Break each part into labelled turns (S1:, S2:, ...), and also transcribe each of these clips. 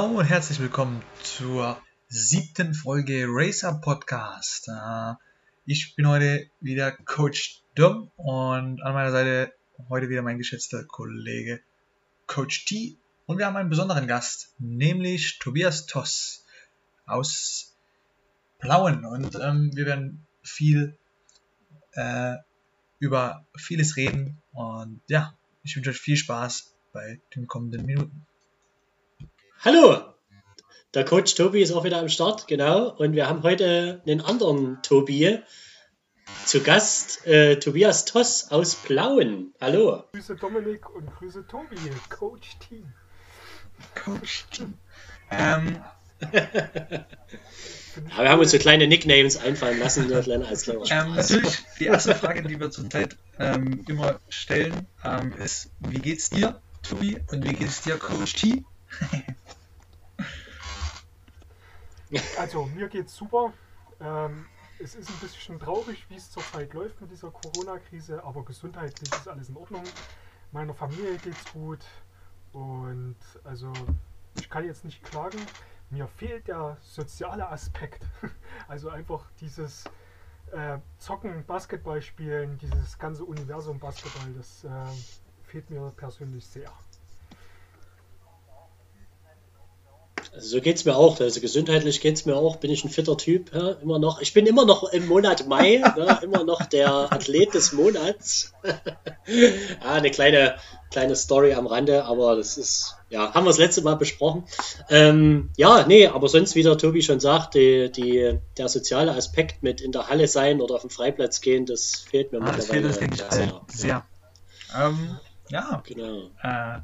S1: Hallo und herzlich willkommen zur siebten Folge Racer Podcast. Äh, Ich bin heute wieder Coach Dom und an meiner Seite heute wieder mein geschätzter Kollege Coach T. Und wir haben einen besonderen Gast, nämlich Tobias Toss aus Plauen. Und ähm, wir werden viel äh, über vieles reden. Und ja, ich wünsche euch viel Spaß bei den kommenden Minuten.
S2: Hallo, der Coach Tobi ist auch wieder am Start, genau. Und wir haben heute einen anderen Tobi zu Gast, äh, Tobias Toss aus Plauen. Hallo.
S3: Grüße Dominik und Grüße Tobi, Coach Team.
S1: Coach T. Ähm,
S2: Ja, wir haben uns so kleine Nicknames einfallen lassen, nur kleiner als kleiner
S1: ähm, natürlich, die erste Frage, die wir zurzeit ähm, immer stellen, ähm, ist, wie geht's dir, Tobi? Und wie geht's dir, Coach T?
S3: Also, mir geht's super. Ähm, es ist ein bisschen traurig, wie es zurzeit läuft mit dieser Corona-Krise, aber gesundheitlich ist alles in Ordnung. Meiner Familie geht's gut und also ich kann jetzt nicht klagen. Mir fehlt der soziale Aspekt. Also einfach dieses äh, Zocken, Basketball spielen, dieses ganze Universum Basketball, das äh, fehlt mir persönlich sehr.
S2: Also so geht's mir auch. Also gesundheitlich geht's mir auch. Bin ich ein fitter Typ, ja, immer noch. Ich bin immer noch im Monat Mai, ne, immer noch der Athlet des Monats. ah, eine kleine, kleine Story am Rande, aber das ist, ja, haben wir das letzte Mal besprochen. Ähm, ja, nee, aber sonst, wie der Tobi schon sagt, die, die, der soziale Aspekt mit in der Halle sein oder auf den Freiplatz gehen, das fehlt mir
S1: Ah, das fehlt
S2: mittlerweile
S1: uns, denke ich,
S2: sehr.
S1: sehr. Ähm, ja,
S2: Genau.
S1: Äh,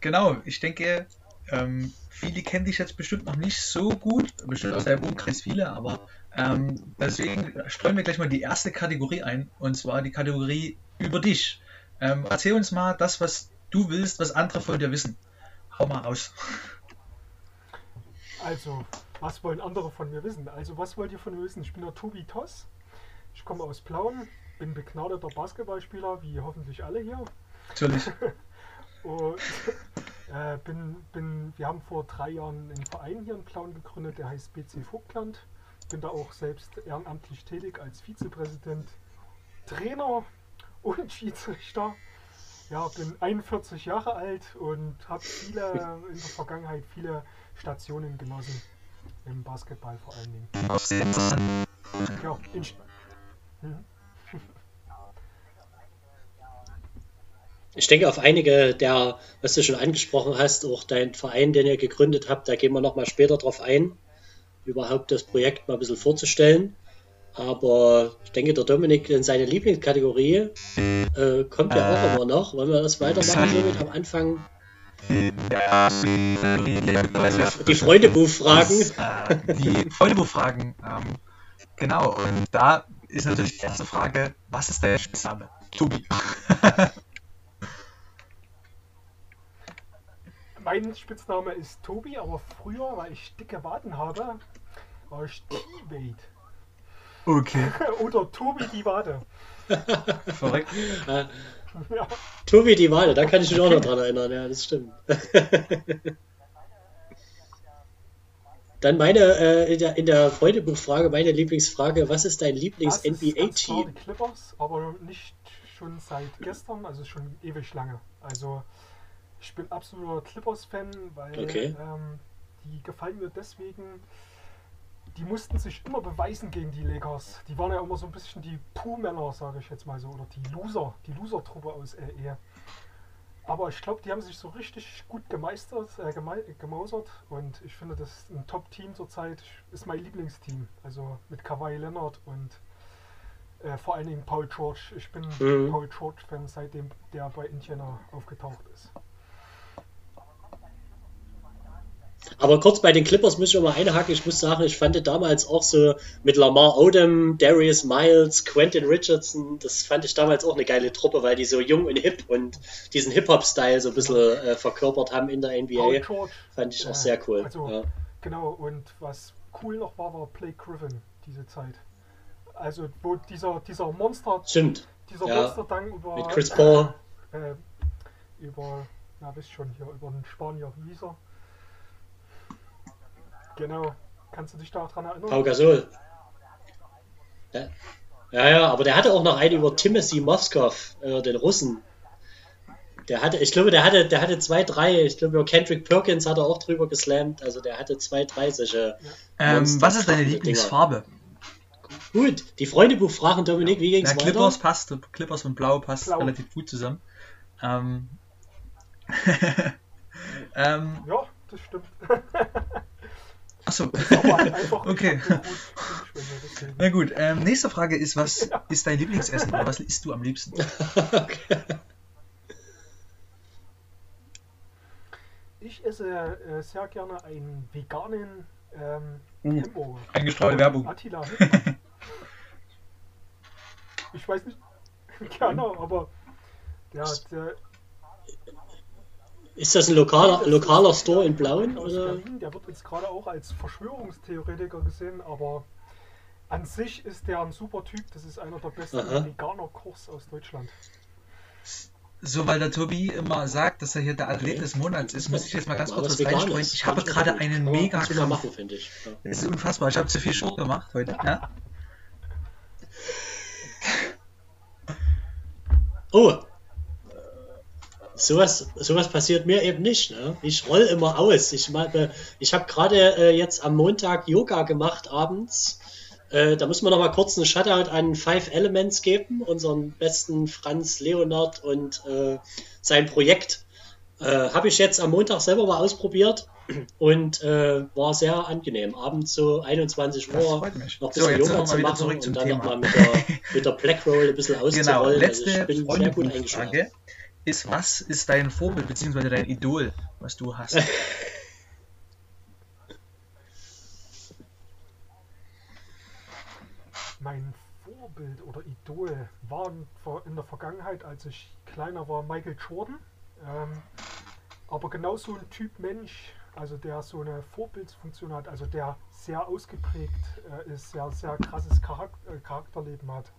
S1: genau, ich denke, ähm, viele kennen dich jetzt bestimmt noch nicht so gut, bestimmt aus deinem Umkreis viele, aber ähm, deswegen streuen wir gleich mal die erste Kategorie ein, und zwar die Kategorie über dich. Ähm, erzähl uns mal das, was du willst, was andere von dir wissen. Hau mal raus.
S3: Also, was wollen andere von mir wissen? Also, was wollt ihr von mir wissen? Ich bin der Tobi Toss. Ich komme aus Plauen, bin begnadeter Basketballspieler, wie hoffentlich alle hier.
S1: Natürlich.
S3: Und äh, bin, bin, wir haben vor drei Jahren einen Verein hier in Plauen gegründet, der heißt BC Vogtland. Bin da auch selbst ehrenamtlich tätig als Vizepräsident, Trainer und Schiedsrichter. Ja, bin 41 Jahre alt und habe viele in der Vergangenheit viele Stationen genossen. Im Basketball vor allen Dingen. Ja, in, mhm.
S2: Ich denke, auf einige der, was du schon angesprochen hast, auch dein Verein, den ihr gegründet habt, da gehen wir nochmal später drauf ein, überhaupt das Projekt mal ein bisschen vorzustellen. Aber ich denke, der Dominik in seine Lieblingskategorie äh, kommt ja auch immer noch. Wollen wir das weitermachen mit am Anfang? Die Freundebuch-Fragen.
S1: Äh, die Freundebuch-Fragen. Ähm, genau, und da ist natürlich die erste Frage, was ist dein Spitzname? Tobi.
S3: Mein Spitzname ist Tobi, aber früher, weil ich dicke Waden habe, war ich T-Wade.
S1: Okay,
S3: Oder Tobi die Wade.
S1: verrückt.
S3: Ja.
S2: Tobi die Wale, da kann ich mich auch noch dran erinnern, ja, das stimmt. Dann meine, äh, in der, in der Freundebuchfrage, meine Lieblingsfrage, was ist dein Lieblings-NBA-Team?
S3: Clippers, aber nicht schon seit gestern, also schon ewig lange. Also ich bin absoluter Clippers-Fan, weil
S2: Okay.
S3: ähm, die gefallen mir deswegen. Die mussten sich immer beweisen gegen die Lakers. Die waren ja immer so ein bisschen die Puh-Männer, sage ich jetzt mal so, oder die Loser, die Loser-Truppe aus LE. Aber ich glaube, die haben sich so richtig gut gemeistert, äh, gemausert und ich finde, das ist ein Top-Team zurzeit. Ist mein Lieblingsteam. Also mit Kawhi Leonard und äh, vor allen Dingen Paul George. Ich bin
S2: Mhm.
S3: Paul George-Fan, seitdem der bei Indiana aufgetaucht ist.
S2: Aber kurz bei den Clippers muss ich mal einhaken. Ich muss sagen, ich fand damals auch so mit Lamar Odom, Darius Miles, Quentin Richardson, das fand ich damals auch eine geile Truppe, weil die so jung und hip und diesen Hip-Hop-Style so ein bisschen äh, verkörpert haben in der NBA. Fand ich auch sehr cool.
S3: Also,
S2: ja.
S3: Genau, und was cool noch war, war Blake Griffin diese Zeit. Also, wo dieser, dieser Monster,
S2: Stimmt.
S3: dieser
S2: Ja,
S3: Monsterdank über.
S2: mit Chris Paul.
S3: Äh, über, na, wisst schon, hier, über den Spanier, wie hieß er? Genau. Kannst du dich daran erinnern?
S2: Pau Gasol. Ja. ja, ja, aber der hatte auch noch einen über Timothy Moskov, äh, den Russen. Der hatte, ich glaube, der hatte, der hatte zwei, drei, ich glaube, über Kendrick Perkins hat er auch drüber geslammt, also der hatte zwei, drei solche.
S1: Ähm, was ist deine Lieblingsfarbe?
S2: Gut, die Freundebuch fragen Dominik, wie ging's
S1: Ja,
S2: weiter?
S1: Clippers passt, Clippers und Blau passt
S3: Blau.
S1: relativ gut zusammen. Ähm, ähm,
S3: Ja, das stimmt.
S1: achso. Okay. Na gut, ähm, nächste Frage ist, was ist dein Lieblingsessen oder was isst du am liebsten?
S2: okay.
S3: Ich esse äh, sehr gerne einen veganen ähm,
S1: Uh,
S3: Hamburger.
S1: eingestreute Werbung.
S3: Attila. Ich weiß nicht genau, aber der, der
S2: Ist das ein lokaler,
S3: das
S2: lokaler Store in Blauen?
S3: aus
S2: Oder?
S3: Berlin, der wird jetzt gerade auch als Verschwörungstheoretiker gesehen, aber an sich ist der ein super Typ. Das ist einer der besten
S2: Aha.
S3: Veganer-Kochs aus Deutschland.
S1: So, weil der Tobi immer sagt, dass er hier der Athlet des Monats ist, muss ich jetzt mal ganz kurz
S2: was
S1: reinstreuen. Ich habe gerade einen
S2: kann man
S1: mega Kampf.
S2: machen, finde ich. Ja.
S1: Das ist unfassbar. Ich habe zu viel Sport gemacht heute. Ja?
S2: Oh, sowas, sowas passiert mir eben nicht. Ne? Ich roll immer aus. Ich, mal- ich habe gerade äh, jetzt am Montag Yoga gemacht abends. Äh, da müssen wir noch mal kurz einen Shoutout an Five Elements geben, unseren besten Franz Leonard und äh, sein Projekt. Äh, habe ich jetzt am Montag selber mal ausprobiert und äh, war sehr angenehm. Abends so 21
S1: Das
S2: Uhr noch ein
S1: So,
S2: bisschen
S1: jetzt
S2: Yoga zu machen und dann nochmal mit der, mit der Black Roll ein bisschen
S1: Genau,
S2: auszurollen.
S1: letzte
S2: also ich bin sehr gut eingeschlafen.
S1: Ist, was ist dein Vorbild bzw. dein Idol, was du hast?
S3: Mein Vorbild oder Idol war in der Vergangenheit, als ich kleiner war, Michael Jordan. Ähm, aber genau so ein Typ Mensch, also der so eine Vorbildsfunktion hat, also der sehr ausgeprägt äh, ist, sehr, sehr krasses Charak äh, Charakterleben hat,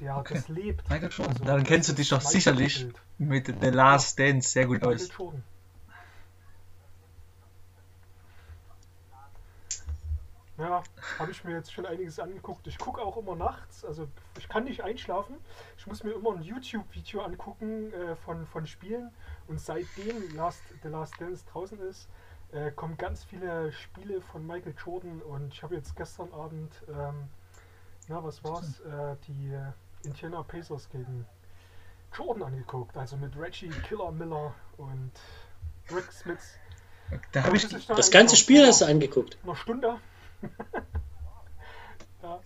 S3: der
S1: Okay.
S3: das lebt.
S1: Michael Jordan.
S3: Also,
S1: Dann kennst du dich doch sicherlich mit The Last Dance sehr gut
S3: Michael
S1: aus.
S3: Jordan. Ja, habe ich mir jetzt schon einiges angeguckt. Ich gucke auch immer nachts, also ich kann nicht einschlafen. Ich muss mir immer ein YouTube-Video angucken äh, von, von Spielen. Und seitdem Last, The Last Dance draußen ist, äh, kommen ganz viele Spiele von Michael Jordan. Und ich habe jetzt gestern Abend, ähm, na was war's, äh, die äh, Indiana Pacers gegen Jordan angeguckt. Also mit Reggie Killer Miller und Rick Smith.
S1: Da habe ich
S3: dann
S2: Das ganze Spiel hast du angeguckt.
S3: Einer Stunde. ja,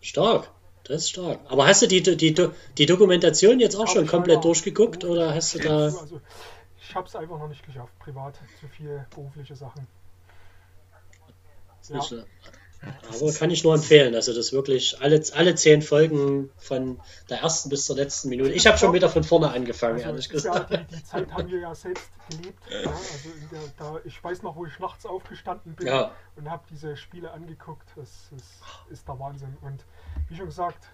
S2: Stark. Das ist stark. Aber hast du die, die, die, Dokumentation jetzt auch
S3: hab
S2: schon komplett durchgeguckt oder hast du da.
S3: Also, ich habe es einfach noch nicht geschafft, privat. Zu viel berufliche Sachen. Ja.
S2: Aber kann ich nur empfehlen. Also das wirklich alle, alle zehn Folgen von der ersten bis zur letzten Minute. Ich habe schon wieder von vorne angefangen,
S3: Also,
S2: ehrlich
S3: ist ja,
S2: gesagt.
S3: die, die Zeit haben wir ja selbst gelebt. Ja, also in der, da, ich weiß noch, wo ich nachts aufgestanden bin
S2: Ja.
S3: und habe diese Spiele angeguckt. Das, das ist der Wahnsinn. Und wie schon gesagt,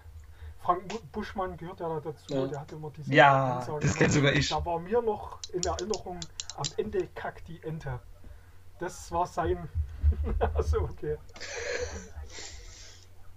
S3: Frank Bu- Buschmann gehört ja da dazu.
S2: Ja.
S3: Der hat immer diese
S1: Ja,
S3: Ansage
S1: das kenn
S3: gemacht.
S1: sogar ich.
S3: Da war mir noch in Erinnerung, am Ende kackt die Ente. Das war sein. also okay.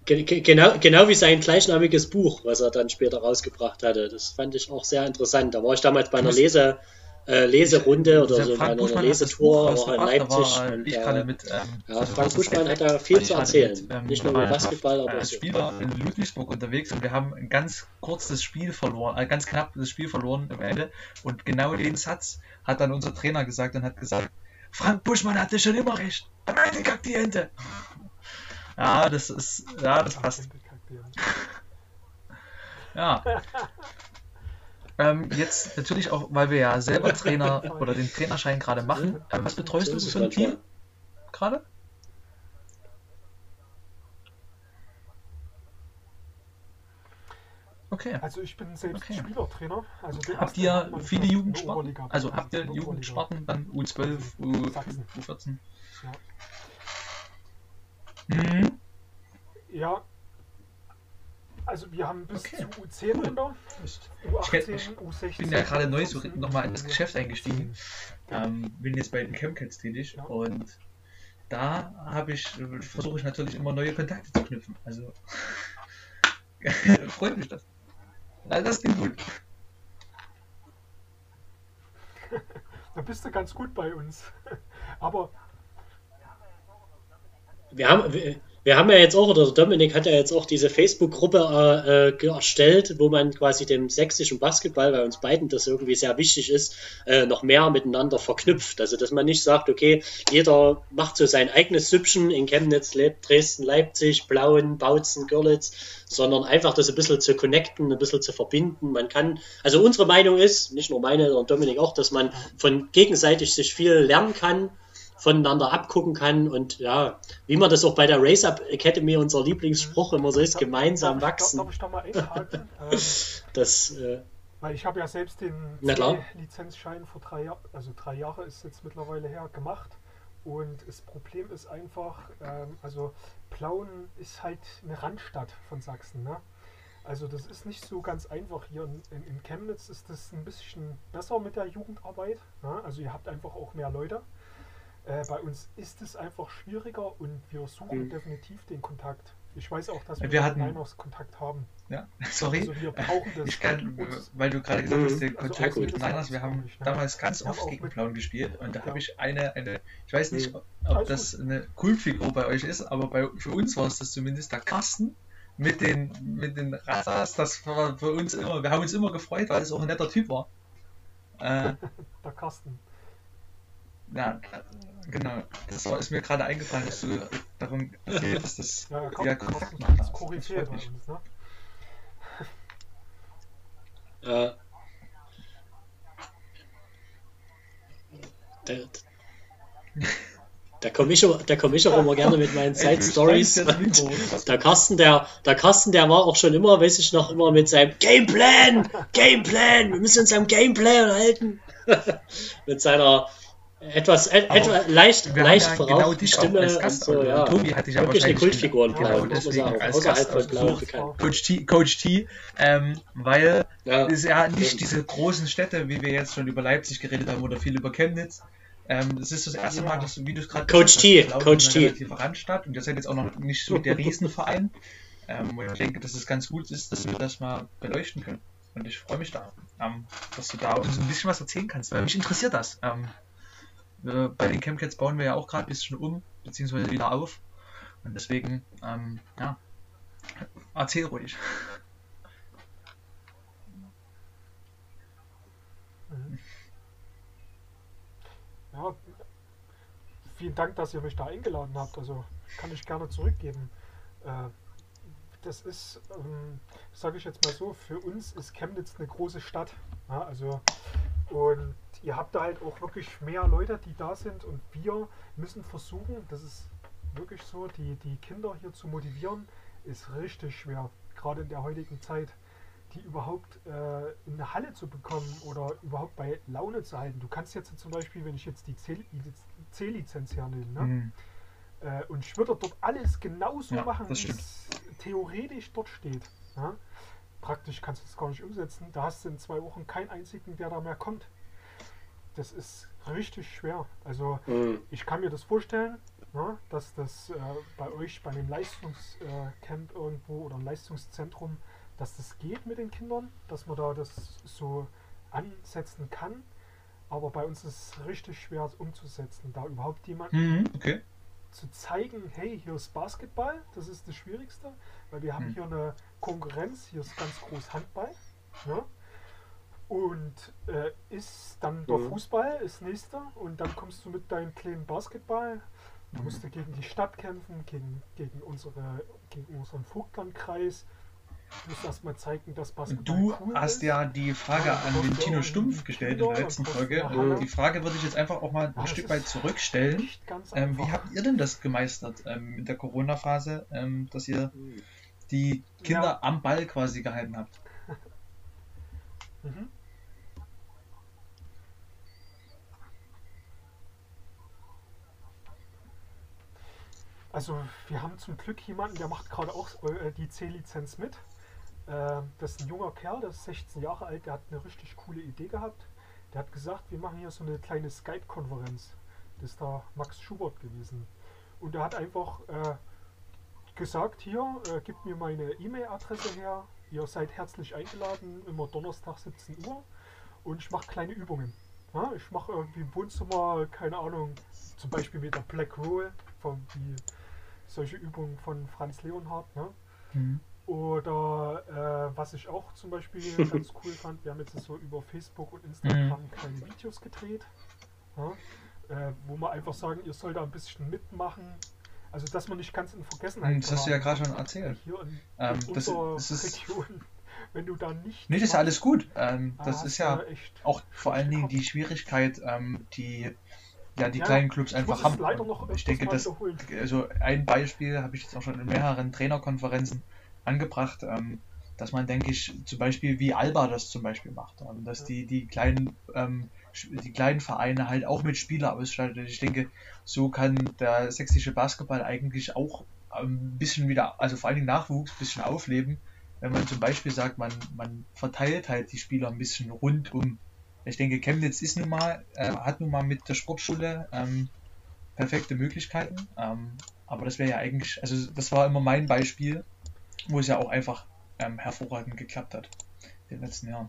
S2: Ge- ge- Genau, genau wie sein gleichnamiges Buch, was er dann später rausgebracht hatte. Das fand ich auch sehr interessant. Da war ich damals bei einer Lese, äh, Leserunde oder
S1: Der
S2: so bei
S1: Frank
S2: einer
S1: Buschmann hat das
S2: Lesetour auch in Leipzig.
S1: war,
S2: und,
S1: ich
S2: äh,
S1: mit, ähm,
S2: ja,
S1: also
S2: Frank Buschmann hat da viel
S1: weil
S2: zu erzählen.
S1: mit, ähm,
S2: Nicht nur
S1: war
S2: über Basketball, aber
S1: als
S2: so.
S1: Spieler in Ludwigsburg unterwegs und wir haben ein ganz kurzes Spiel verloren, äh, ganz knapp das Spiel verloren am Ende. Und genau den Satz hat dann unser Trainer gesagt und hat gesagt, Frank Buschmann hatte schon immer recht. Nein, kack die Ente! Ja, das ist. Ja, das passt. Ja. Ähm, jetzt natürlich auch, weil wir ja selber Trainer oder den Trainerschein gerade machen. Ähm, was betreust du für ein Team gerade? Okay.
S3: Also ich bin selbst
S1: okay.
S3: Spielertrainer. Also
S1: habt ihr viele Jugendsparten? Also habt ihr Jugendsparten dann U12, U14?
S3: Ja.
S1: Mhm.
S3: Ja. Also wir haben bis
S1: okay.
S3: zu U10 cool. runter. U18,
S1: ich,
S3: U16.
S1: Ich bin ja gerade neu so nochmal in das Geschäft eingestiegen. Ähm, bin jetzt bei den Chemcats tätig
S3: ja.
S1: und da habe ich, versuche ich natürlich immer neue Kontakte zu knüpfen. Also freut mich das. Also das klingt gut.
S3: da bist du ganz gut bei uns. Aber
S2: wir haben, wir, wir haben ja jetzt auch, oder Dominik hat ja jetzt auch diese Facebook-Gruppe äh, erstellt, wo man quasi dem sächsischen Basketball, weil uns beiden das irgendwie sehr wichtig ist, äh, noch mehr miteinander verknüpft. Also, dass man nicht sagt, okay, jeder macht so sein eigenes Süppchen in Chemnitz, lebt Dresden, Leipzig, Blauen, Bautzen, Görlitz, sondern einfach das ein bisschen zu connecten, ein bisschen zu verbinden. Man kann, also unsere Meinung ist, nicht nur meine, sondern Dominik auch, dass man von gegenseitig sich viel lernen kann voneinander abgucken kann und ja, wie man das auch bei der Race Up Academy, unser Lieblingsspruch immer so ist, gemeinsam
S3: darf,
S2: wachsen.
S3: Darf ich da mal einhaken?
S2: das, äh,
S3: weil ich habe ja selbst den Lizenzschein vor drei Jahren, also drei Jahre ist jetzt mittlerweile her, gemacht. Und das Problem ist einfach, ähm, also Plauen ist halt eine Randstadt von Sachsen. Ne? Also das ist nicht so ganz einfach hier. In, in, in Chemnitz ist das ein bisschen besser mit der Jugendarbeit. Ne? Also ihr habt einfach auch mehr Leute. Äh, bei uns ist es einfach schwieriger und wir suchen mhm. definitiv den Kontakt. Ich weiß auch, dass wir,
S1: wir hatten
S3: Kontakt haben.
S1: Ja, sorry.
S3: Also wir brauchen das.
S1: Ich kann, weil du gerade gesagt hast, den also Kontakt mit Niners, wir haben nicht, ne? damals ganz oft gegen Plauen gespielt und da ja. habe ich eine, eine, ich weiß nicht, mhm. ob Alles das gut. eine Kultfigur bei euch ist, aber bei, für uns war es das zumindest der Carsten mit den, mit den Rassas, das war für uns immer, wir haben uns immer gefreut, weil es auch ein netter Typ war.
S3: Äh, der Carsten.
S1: Ja, genau. Das war, ist mir gerade eingefallen, dass du darum hast, dass
S3: ja, komm, ja, Kontakt macht. Das Koryphäe bei uns, ne?
S2: Äh, da, da komme ich, komm ich auch immer gerne mit meinen Side Stories. Der Carsten, der, der Carsten, der war auch schon immer, weiß ich noch, immer mit seinem Gameplan, Gameplan, wir müssen uns am Gameplan halten. mit seiner etwas, et, etwa leicht, leicht
S1: ja genau dich Stimme als Gast,
S2: so, ja.
S1: Tobi hatte ich
S2: aber
S1: Wirklich
S2: eine Kultfigur in Blau,
S1: ja, deswegen als Gast Blau Coach T, Coach T ähm, weil ja. es ja nicht diese großen Städte, wie wir jetzt schon über Leipzig geredet haben oder viel über Chemnitz. Ähm, das ist das erste Mal, dass du, wie du es gerade
S2: Coach T, Coach T.
S1: Randstadt und ihr seid jetzt auch noch nicht so der Riesenverein. Ähm, und ich denke, dass es ganz gut ist, dass wir das mal beleuchten können. Und ich freue mich da, ähm, dass du da uns ein bisschen was erzählen kannst, weil mich interessiert das. Ähm, äh, bei den Chemcats bauen wir ja auch gerade ein bisschen um, beziehungsweise wieder auf. Und deswegen, ähm, ja, erzähl ruhig.
S3: Ja, vielen Dank, dass ihr mich da eingeladen habt. Also kann ich gerne zurückgeben. Äh, das ist, ähm, sage ich jetzt mal so, für uns ist Chemnitz eine große Stadt. Also und ihr habt da halt auch wirklich mehr Leute, die da sind und wir müssen versuchen, das ist wirklich so, die, die Kinder hier zu motivieren, ist richtig schwer, gerade in der heutigen Zeit, die überhaupt äh, in eine Halle zu bekommen oder überhaupt bei Laune zu halten. Du kannst jetzt zum Beispiel, wenn ich jetzt die C-Lizenz hernehme, ne? Mhm. Äh, und ich würde dort alles genauso ja, machen, wie es theoretisch dort steht. Ja? praktisch kannst du es gar nicht umsetzen. Da hast du in zwei Wochen keinen einzigen, der da mehr kommt. Das ist richtig schwer. Also mhm. ich kann mir das vorstellen, ne, dass das äh, bei euch bei einem Leistungscamp äh, irgendwo oder einem Leistungszentrum, dass das geht mit den Kindern, dass man da das so ansetzen kann. Aber bei uns ist es richtig schwer umzusetzen, da überhaupt jemanden
S1: mhm, okay.
S3: zu zeigen, hey, hier ist Basketball, das ist das Schwierigste, weil wir haben mhm. hier eine Konkurrenz. Hier ist ganz groß Handball. Ne? Und äh, ist dann der mhm. Fußball, ist nächster. Und dann kommst du mit deinem kleinen Basketball. Du musst du gegen die Stadt kämpfen, gegen, gegen, unsere, gegen unseren Vogtlandkreis. Du musst erstmal zeigen, dass Basketball
S1: Du
S3: cool
S1: hast
S3: ist.
S1: ja die Frage ja, an den Tino Stumpf gestellt in der letzten Folge. Die Frage würde ich jetzt einfach auch mal ein ja, Stück weit zurückstellen. Ähm, wie habt ihr denn das gemeistert ähm, mit der Corona-Phase, ähm, dass ihr mhm die Kinder ja. am Ball quasi gehalten habt. mhm.
S3: Also wir haben zum Glück jemanden, der macht gerade auch äh, die C-Lizenz mit. Äh, das ist ein junger Kerl, der ist 16 Jahre alt, der hat eine richtig coole Idee gehabt. Der hat gesagt, wir machen hier so eine kleine Skype-Konferenz. Das ist da Max Schubert gewesen. Und er hat einfach äh, gesagt, hier, äh, gib mir meine E-Mail-Adresse her, ihr seid herzlich eingeladen, immer Donnerstag 17 Uhr und ich mache kleine Übungen. Ja, ich mache irgendwie im Wohnzimmer, keine Ahnung, zum Beispiel mit der Black Roll, von die, solche Übungen von Franz Leonhardt. Ne? Mhm. Oder äh, was ich auch zum Beispiel ganz cool fand, wir haben jetzt so über Facebook und Instagram mhm. kleine Videos gedreht, ja? äh, wo wir einfach sagen, ihr sollt da ein bisschen mitmachen. Also dass man nicht ganz in Vergessenheit
S1: Das hast du ja gerade schon erzählt.
S3: Hier in, ähm, in das, das ist, Region wenn du da nicht.
S1: Nee, das ist ja alles gut. Ähm, das ist ja auch vor allen Dingen die Schwierigkeit, ähm, die ja die ja, kleinen Clubs einfach haben. ich denke, dass also ein Beispiel habe ich jetzt auch schon in mehreren Trainerkonferenzen angebracht, ähm, dass man, denke ich, zum Beispiel wie Alba das zum Beispiel macht, ähm, dass ja. die die kleinen ähm, die kleinen Vereine halt auch mit Spieler ausstattet. Ich denke, so kann der sächsische Basketball eigentlich auch ein bisschen wieder, also vor allen Dingen Nachwuchs, ein bisschen aufleben wenn man zum Beispiel sagt, man, man verteilt halt die Spieler ein bisschen rund um. Ich denke, Chemnitz ist nun mal, äh, hat nun mal mit der Sportschule ähm, perfekte Möglichkeiten. Ähm, aber das wäre ja eigentlich, also das war immer mein Beispiel, wo es ja auch einfach ähm, hervorragend geklappt hat in den letzten Jahren.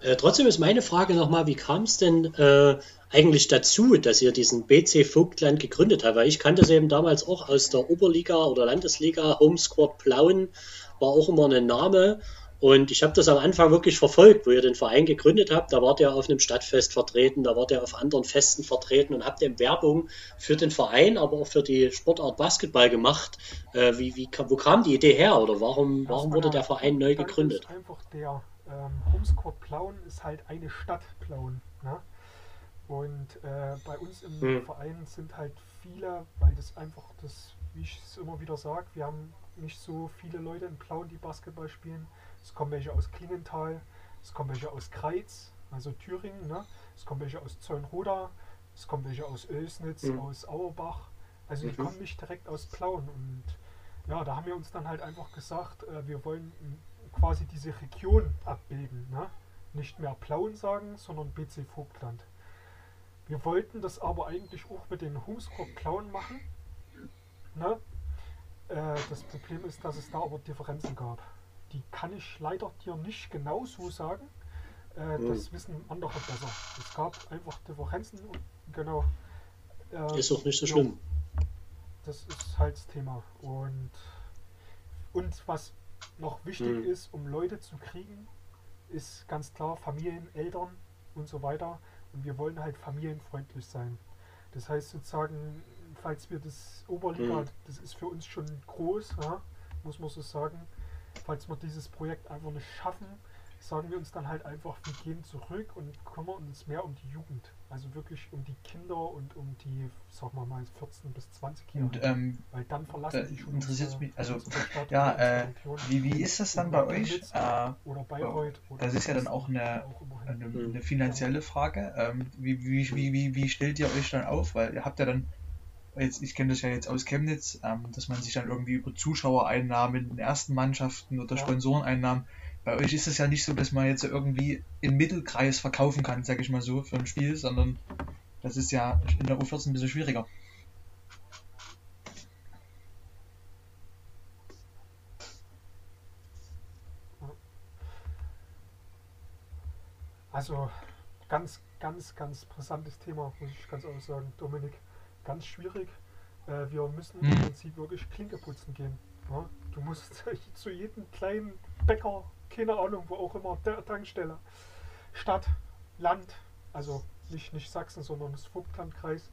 S2: Äh, trotzdem ist meine Frage nochmal, wie kam es denn äh, eigentlich dazu, dass ihr diesen BC Vogtland gegründet habt? Weil ich kannte es eben damals auch aus der Oberliga oder Landesliga, Home Squad Plauen war auch immer ein Name. Und ich habe das am Anfang wirklich verfolgt, wo ihr den Verein gegründet habt. Da wart ihr auf einem Stadtfest vertreten, da wart ihr auf anderen Festen vertreten und habt eben Werbung für den Verein, aber auch für die Sportart Basketball gemacht. Äh, wie, wie, wo kam die Idee her oder warum, warum wurde der Verein neu gegründet?
S3: Einfach der ähm, Homescourt Plauen ist halt eine Stadt Plauen. Ne? Und äh, bei uns im mhm. Verein sind halt viele, weil das einfach das, wie ich es immer wieder sage, wir haben nicht so viele Leute in Plauen, die Basketball spielen. Es kommen welche aus Klingenthal, es kommen welche aus Kreiz, also Thüringen, ne? es kommen welche aus Zollenroda, es kommen welche aus Oelsnitz, mhm. aus Auerbach. Also die mhm. kommen nicht direkt aus Plauen. Und ja, da haben wir uns dann halt einfach gesagt, äh, wir wollen quasi diese Region abbilden. Ne? Nicht mehr Plauen sagen, sondern BC Vogtland. Wir wollten das aber eigentlich auch mit den Homescore Plauen machen. Ne? Äh, das Problem ist, dass es da aber Differenzen gab. Die kann ich leider dir nicht genau so sagen. Äh, hm. Das wissen andere besser. Es gab einfach Differenzen und genau.
S2: Äh, ist auch nicht so schlimm.
S3: Das ist halt das Thema. Und, und was noch wichtig mhm. ist, um Leute zu kriegen, ist ganz klar Familien, Eltern und so weiter. Und wir wollen halt familienfreundlich sein. Das heißt sozusagen, falls wir das Oberliga, mhm. das ist für uns schon groß, ja, muss man so sagen, falls wir dieses Projekt einfach nicht schaffen, sagen wir uns dann halt einfach, wir gehen zurück und kümmern uns mehr um die Jugend. Also wirklich um die Kinder und um die, sagen wir mal, 14 bis 20 Jahre. Und,
S1: ähm,
S3: Weil dann verlassen die
S1: schon interessiert mich, also ja, äh, wie, wie ist das dann bei euch? Äh,
S3: oder Bayreuth.
S1: Oder das ist ja dann auch eine, eine, eine finanzielle Frage. Ähm, wie, wie, wie, wie, wie stellt ihr euch dann auf? Weil ihr habt ja dann Jetzt, ich kenne das ja jetzt aus Chemnitz, ähm, dass man sich dann irgendwie über Zuschauereinnahmen in den ersten Mannschaften oder ja. Sponsoreneinnahmen bei euch ist es ja nicht so, dass man jetzt irgendwie im Mittelkreis verkaufen kann, sag ich mal so, für ein Spiel, sondern das ist ja in der U14 ein bisschen schwieriger.
S3: Also ganz, ganz, ganz brisantes Thema, muss ich ganz ehrlich sagen, Dominik. Ganz schwierig. Äh, wir müssen im hm. Prinzip wirklich Klinke putzen gehen. Ja? Du musst zu jedem kleinen Bäcker keine Ahnung, wo auch immer, der Tankstelle. Stadt, Land, also nicht, nicht Sachsen, sondern das Vogtlandkreis.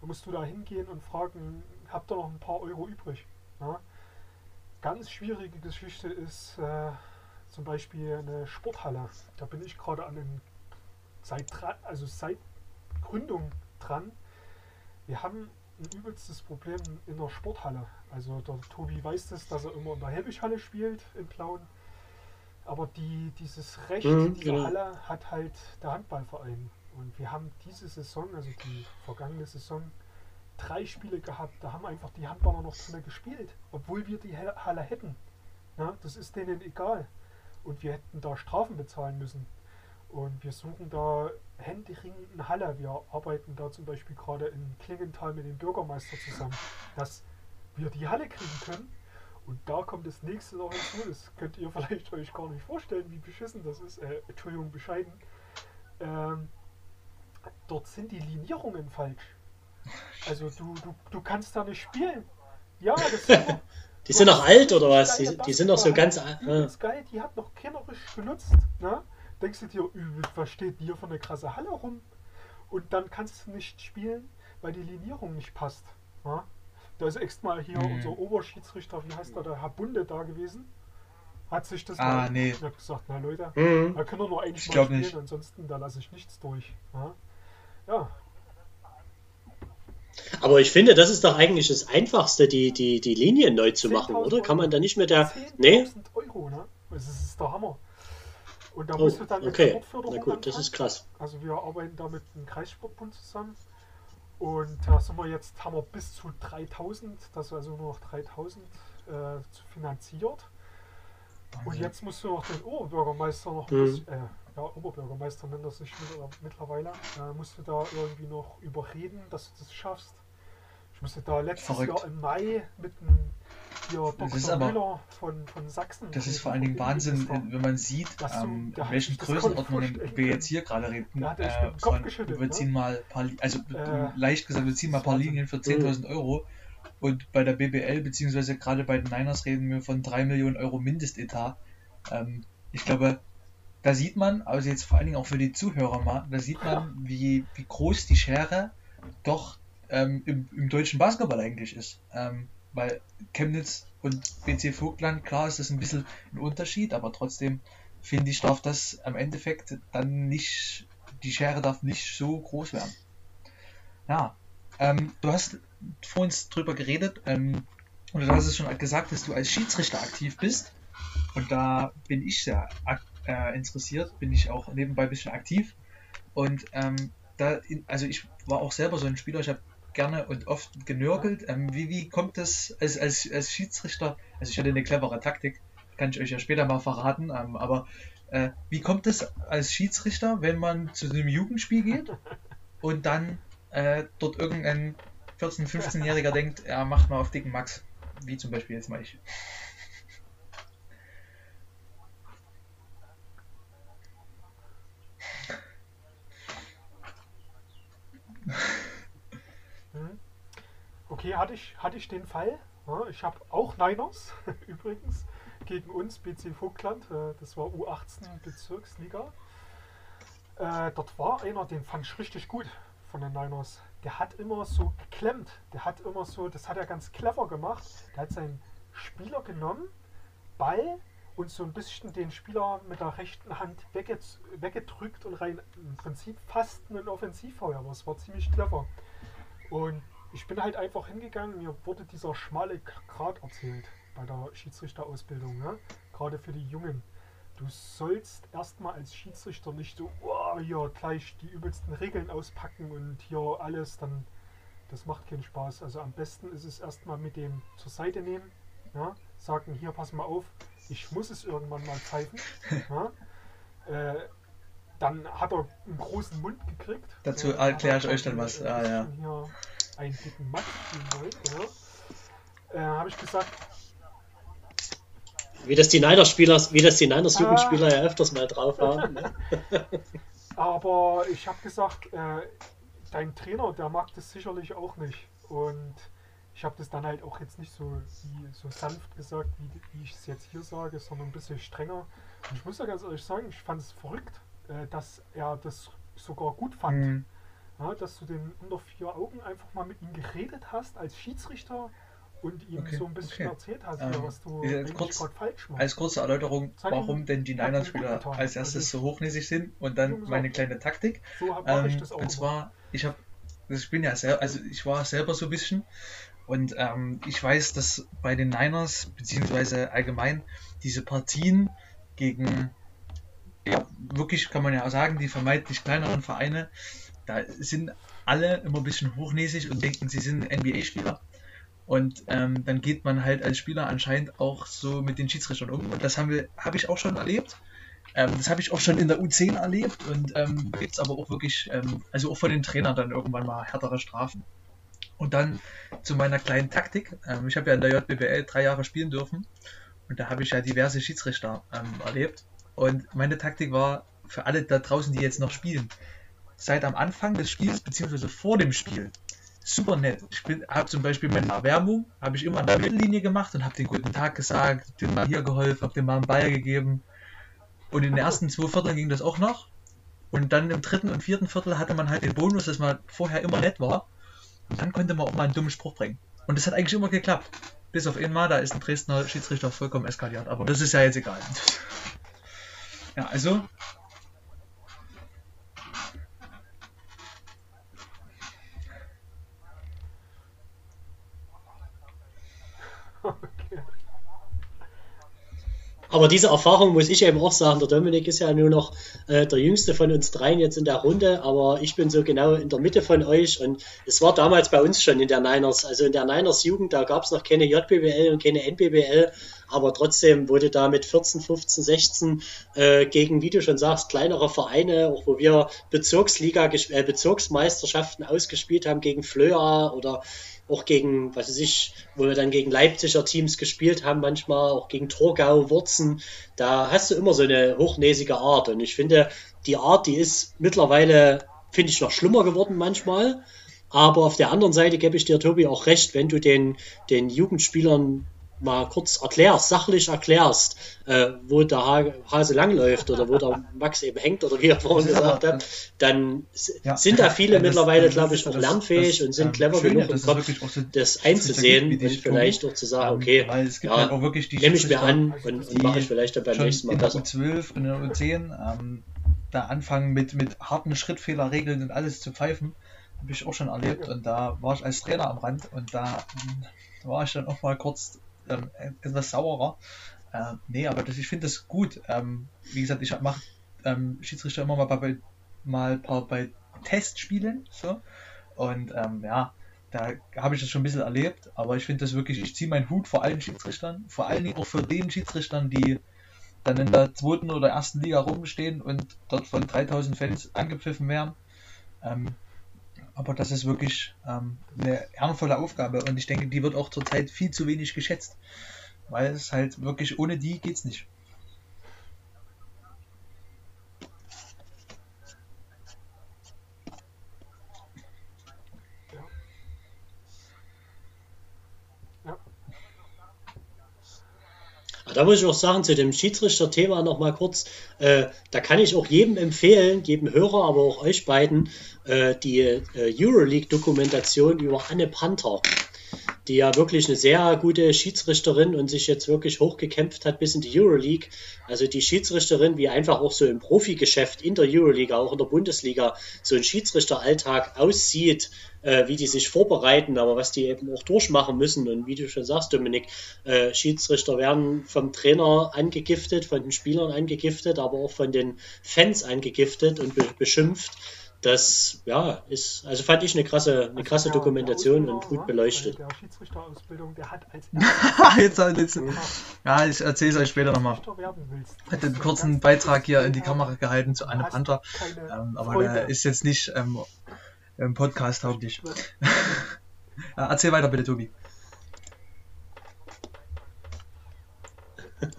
S3: Da musst du da hingehen und fragen, habt ihr noch ein paar Euro übrig? Ja? Ganz schwierige Geschichte ist äh, zum Beispiel eine Sporthalle. Da bin ich gerade an den seit also seit Gründung dran. Wir haben ein übelstes Problem in der Sporthalle. Also der Tobi weiß das, dass er immer in der Helbischhalle spielt in Plauen. Aber die, dieses Recht mhm, dieser genau. Halle hat halt der Handballverein. Und wir haben diese Saison, also die vergangene Saison, drei Spiele gehabt, da haben einfach die Handballer noch drin gespielt, obwohl wir die Halle hätten. Ja, das ist denen egal. Und wir hätten da Strafen bezahlen müssen. Und wir suchen da händeringend eine Halle. Wir arbeiten da zum Beispiel gerade in Klingenthal mit dem Bürgermeister zusammen, dass wir die Halle kriegen können. Und da kommt das nächste noch hinzu. Das könnt ihr vielleicht euch gar nicht vorstellen, wie beschissen das ist. Äh, Entschuldigung, bescheiden. Ähm, dort sind die Linierungen falsch. Also du, du, du kannst da nicht spielen. Ja, das sind noch,
S2: Die sind noch alt oder was? Die, die sind noch so ganz alt.
S3: Ja. geil, die hat noch keiner richtig benutzt. Ne? Denkst du dir, was steht hier für eine krasse Halle rum? Und dann kannst du nicht spielen, weil die Linierung nicht passt. Ne? Da ist extra mal hier mhm. unser Oberschiedsrichter, wie heißt der, der Herr Bunde da gewesen. Hat sich das
S1: ah, mal nee.
S3: gesagt, na Leute,
S2: mhm.
S3: da können wir nur eigentlich
S1: spielen,
S3: nicht. ansonsten da lasse ich nichts durch. Ja, ja
S2: aber ich finde, das ist doch eigentlich das Einfachste, die, die, die Linien neu zu machen, oder? Kann man da nicht mit der.
S3: Nee? Euro, ne? Das ist der Hammer. Und da oh, musst du dann
S2: okay. Exportförderung. Na gut, das ist krass.
S3: Also wir arbeiten da mit dem Kreissportbund zusammen. Und da sind wir jetzt, haben wir bis zu 3000, das ist also nur noch 3000 äh, finanziert. Und jetzt musst du noch den Oberbürgermeister noch mhm. äh, ja, Oberbürgermeister nennt das sich mittlerweile, äh, musst du da irgendwie noch überreden, dass du das schaffst. Ich musste da letztes Verrückt. Jahr im Mai mit einem hier Dr.
S1: Aber,
S3: Müller von, von Sachsen.
S1: Das ist vor allen Dingen Wahnsinn, wenn man sieht, ähm, in welchen Größenordnungen wir jetzt hier gerade reden.
S3: Äh, von, wir
S1: ne? ziehen mal paar, also äh, leicht gesagt, wir ziehen mal ein paar Linien für 10.000 Euro. Und bei der BBL, beziehungsweise gerade bei den Niners, reden wir von 3 Millionen Euro Mindestetat. Ähm, ich glaube, da sieht man, also jetzt vor allen Dingen auch für die Zuhörer mal, da sieht man, wie, wie groß die Schere doch ähm, im, im, deutschen Basketball eigentlich ist. Ähm, weil Chemnitz und BC Vogtland, klar ist das ein bisschen ein Unterschied, aber trotzdem finde ich, darf das am Endeffekt dann nicht, die Schere darf nicht so groß werden. Ja, ähm, du hast vorhin drüber geredet, ähm, und du hast es schon gesagt, dass du als Schiedsrichter aktiv bist. Und da bin ich sehr äh, interessiert, bin ich auch nebenbei ein bisschen aktiv. Und ähm, da, also ich war auch selber so ein Spieler, ich habe gerne und oft genörgelt. Ähm, wie, wie kommt es als, als, als Schiedsrichter? Also ich hatte eine clevere Taktik, kann ich euch ja später mal verraten, ähm, aber äh, wie kommt es als Schiedsrichter, wenn man zu einem Jugendspiel geht und dann äh, dort irgendein 14-, 15-Jähriger denkt, er macht mal auf dicken Max, wie zum Beispiel jetzt mal ich.
S3: Hm. Okay, hatte ich, hatte ich den Fall. Ich habe auch Niners übrigens gegen uns, BC Vogtland. Äh, das war U18 Bezirksliga. Äh, dort war einer, den fand ich richtig gut von den Niners. Der hat immer so geklemmt. Der hat immer so, das hat er ganz clever gemacht. Der hat seinen Spieler genommen, Ball und so ein bisschen den Spieler mit der rechten Hand weggedrückt und rein im Prinzip fast ein Offensivfeuer. Aber es war ziemlich clever. Und ich bin halt einfach hingegangen, mir wurde dieser schmale Grat erzählt bei der Schiedsrichterausbildung, ne? gerade für die Jungen. Du sollst erstmal als Schiedsrichter nicht so, oh, hier gleich die übelsten Regeln auspacken und hier alles, dann das macht keinen Spaß. Also am besten ist es erstmal mit dem zur Seite nehmen, ja? sagen, hier pass mal auf, ich muss es irgendwann mal pfeifen. ja? äh, dann hat er einen großen Mund gekriegt.
S1: Dazu erkläre ich euch dann was. Ah, ja.
S3: Hier einen dicken Matsch wollt, ja. Äh, habe ich gesagt.
S2: Wie das die Niners-Spieler, wie das die Niners-Jugendspieler ah. ja öfters mal drauf haben. Ne?
S3: Aber ich habe gesagt, äh, dein Trainer, der mag das sicherlich auch nicht. Und ich habe das dann halt auch jetzt nicht so, wie, so sanft gesagt, wie, wie ich es jetzt hier sage, sondern ein bisschen strenger. Und ich muss ja ganz ehrlich sagen, ich fand es verrückt, äh, dass er das sogar gut fand. Mhm. Ja, dass du den unter vier Augen einfach mal mit ihm geredet hast als Schiedsrichter und ihm okay, so ein bisschen okay. erzählt hast, ähm, was du
S1: gerade falsch machst. Als kurze Erläuterung, warum denn die Niners-Spieler als erstes so hochnäsig sind und dann meine kleine Taktik.
S3: So ähm, ich das auch
S1: und zwar, ich habe, ich bin ja sehr, also ich war selber so ein bisschen und ähm, ich weiß, dass bei den Niners, beziehungsweise allgemein, diese Partien gegen ja, wirklich kann man ja sagen, die vermeintlich kleineren Vereine, da sind alle immer ein bisschen hochnäsig und denken, sie sind NBA-Spieler. Und ähm, dann geht man halt als Spieler anscheinend auch so mit den Schiedsrichtern um. Und das habe ich auch schon erlebt. Ähm, das habe ich auch schon in der U10 erlebt und ähm, gibt es aber auch wirklich, ähm, also auch von den Trainern dann irgendwann mal härtere Strafen. Und dann zu meiner kleinen Taktik. Ähm, ich habe ja in der JBL drei Jahre spielen dürfen und da habe ich ja diverse Schiedsrichter ähm, erlebt. Und meine Taktik war für alle da draußen, die jetzt noch spielen, seid am Anfang des Spiels beziehungsweise vor dem Spiel super nett. Ich habe zum Beispiel meine Erwärmung, habe ich immer an der Mittellinie gemacht und habe den guten Tag gesagt, dem mal hier geholfen, habe dem mal einen Ball gegeben. Und in den ersten zwei Vierteln ging das auch noch. Und dann im dritten und vierten Viertel hatte man halt den Bonus, dass man vorher immer nett war. Und dann konnte man auch mal einen dummen Spruch bringen. Und das hat eigentlich immer geklappt. Bis auf einmal, da ist ein Dresdner Schiedsrichter vollkommen eskaliert. Aber das ist ja jetzt egal. Ja, also
S2: Aber diese Erfahrung muss ich eben auch sagen, der Dominik ist ja nur noch äh, der jüngste von uns dreien jetzt in der Runde, aber ich bin so genau in der Mitte von euch und es war damals bei uns schon in der Niners, also in der Niners Jugend, da gab es noch keine JBBL und keine NBBL, aber trotzdem wurde da mit 14, 15, 16 äh, gegen, wie du schon sagst, kleinere Vereine, auch wo wir Bezirksliga, äh, Bezirksmeisterschaften ausgespielt haben gegen Flöa oder auch gegen, was weiß ich, wo wir dann gegen Leipziger Teams gespielt haben, manchmal auch gegen Torgau, Wurzen, da hast du immer so eine hochnäsige Art. Und ich finde, die Art, die ist mittlerweile, finde ich, noch schlimmer geworden manchmal. Aber auf der anderen Seite gebe ich dir, Tobi, auch recht, wenn du den, den Jugendspielern mal kurz erklärst, sachlich erklärst, äh, wo der Hase langläuft oder wo der Max eben hängt oder wie er vorhin gesagt hat, dann ja. sind da viele das, mittlerweile, glaube ich, auch lernfähig das, und sind ähm, clever schön, genug, im Kopf so das einzusehen und vielleicht auch zu sagen, okay, ja, halt nehme ich mir an und, und mache ich vielleicht dann beim nächsten Mal besser.
S1: In der U12 und in der U10 ähm, da anfangen mit, mit harten Schrittfehlerregeln und alles zu pfeifen, habe ich auch schon erlebt. Und da war ich als Trainer am Rand und da war ich dann auch mal kurz ähm, etwas saurer. Äh, nee, aber das, ich finde das gut. Ähm, wie gesagt, ich mache ähm, Schiedsrichter immer mal bei, mal bei Testspielen. So. Und ähm, ja, da habe ich das schon ein bisschen erlebt, aber ich finde das wirklich, ich ziehe meinen Hut vor allen Schiedsrichtern, vor allen Dingen auch für den Schiedsrichtern, die dann in der zweiten oder ersten Liga rumstehen und dort von 3000 Fans angepfiffen werden. Ähm, aber das ist wirklich ähm, eine ehrenvolle Aufgabe und ich denke, die wird auch zurzeit viel zu wenig geschätzt, weil es halt wirklich ohne die geht's nicht.
S2: Da muss ich auch sagen, zu dem Schiedsrichter-Thema nochmal kurz, äh, da kann ich auch jedem empfehlen, jedem Hörer, aber auch euch beiden, äh, die äh, Euroleague-Dokumentation über Anne Panther, die ja wirklich eine sehr gute Schiedsrichterin und sich jetzt wirklich hochgekämpft hat bis in die Euroleague. Also die Schiedsrichterin, wie einfach auch so im Profigeschäft in der Euroleague, auch in der Bundesliga, so ein Schiedsrichteralltag aussieht, äh, wie die sich vorbereiten, aber was die eben auch durchmachen müssen. Und wie du schon sagst, Dominik, äh, Schiedsrichter werden vom Trainer angegiftet, von den Spielern angegiftet, aber auch von den Fans angegiftet und be beschimpft. Das ja, ist, also fand ich eine krasse, eine krasse also Dokumentation und gut beleuchtet. Der Schiedsrichterausbildung, der hat als
S1: jetzt, jetzt, Ja, ich erzähle es euch später nochmal. Ich hatte einen kurzen Beitrag hier in die Kamera gehalten zu einem Panther, ähm, aber der ist jetzt nicht ähm, im Podcast tauglich. ja, erzähl weiter bitte, Tobi.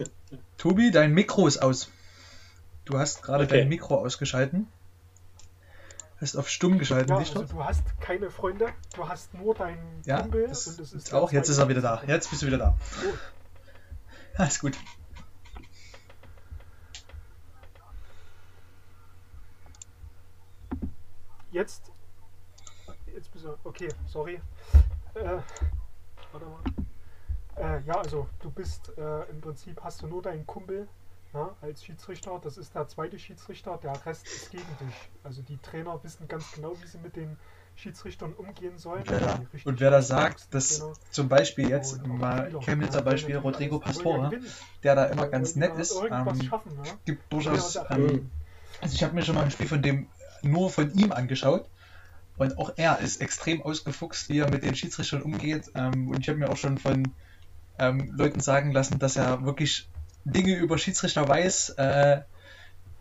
S1: Tobi, dein Mikro ist aus. Du hast gerade okay. dein Mikro ausgeschalten. Hast auf stumm geschalten, ja,
S3: also du hast keine Freunde, du hast nur deinen
S1: ja, Kumpel das und das ist auch. Jetzt ist er wieder da. Jetzt bist du wieder da. Oh. Alles gut.
S3: Jetzt jetzt bist du. Okay, sorry. Äh, warte mal. Äh, ja, also du bist äh, im Prinzip hast du nur deinen Kumpel ja, als Schiedsrichter. Das ist der zweite Schiedsrichter. Der Rest ist gegen dich. Also die Trainer wissen ganz genau, wie sie mit den Schiedsrichtern umgehen sollen.
S1: Ja. Und wer da sagt, dass genau. zum Beispiel jetzt mal Chemnitzer Beispiel Rodrigo Pastore, der da immer ganz nett ist, ähm, schaffen, ja? gibt durchaus. Ähm, also ich habe mir schon mal ein Spiel von dem nur von ihm angeschaut Und auch er ist extrem ausgefuchst, wie er mit den Schiedsrichtern umgeht. Ähm, und ich habe mir auch schon von ähm, Leuten sagen lassen, dass er wirklich Dinge über Schiedsrichter weiß, äh,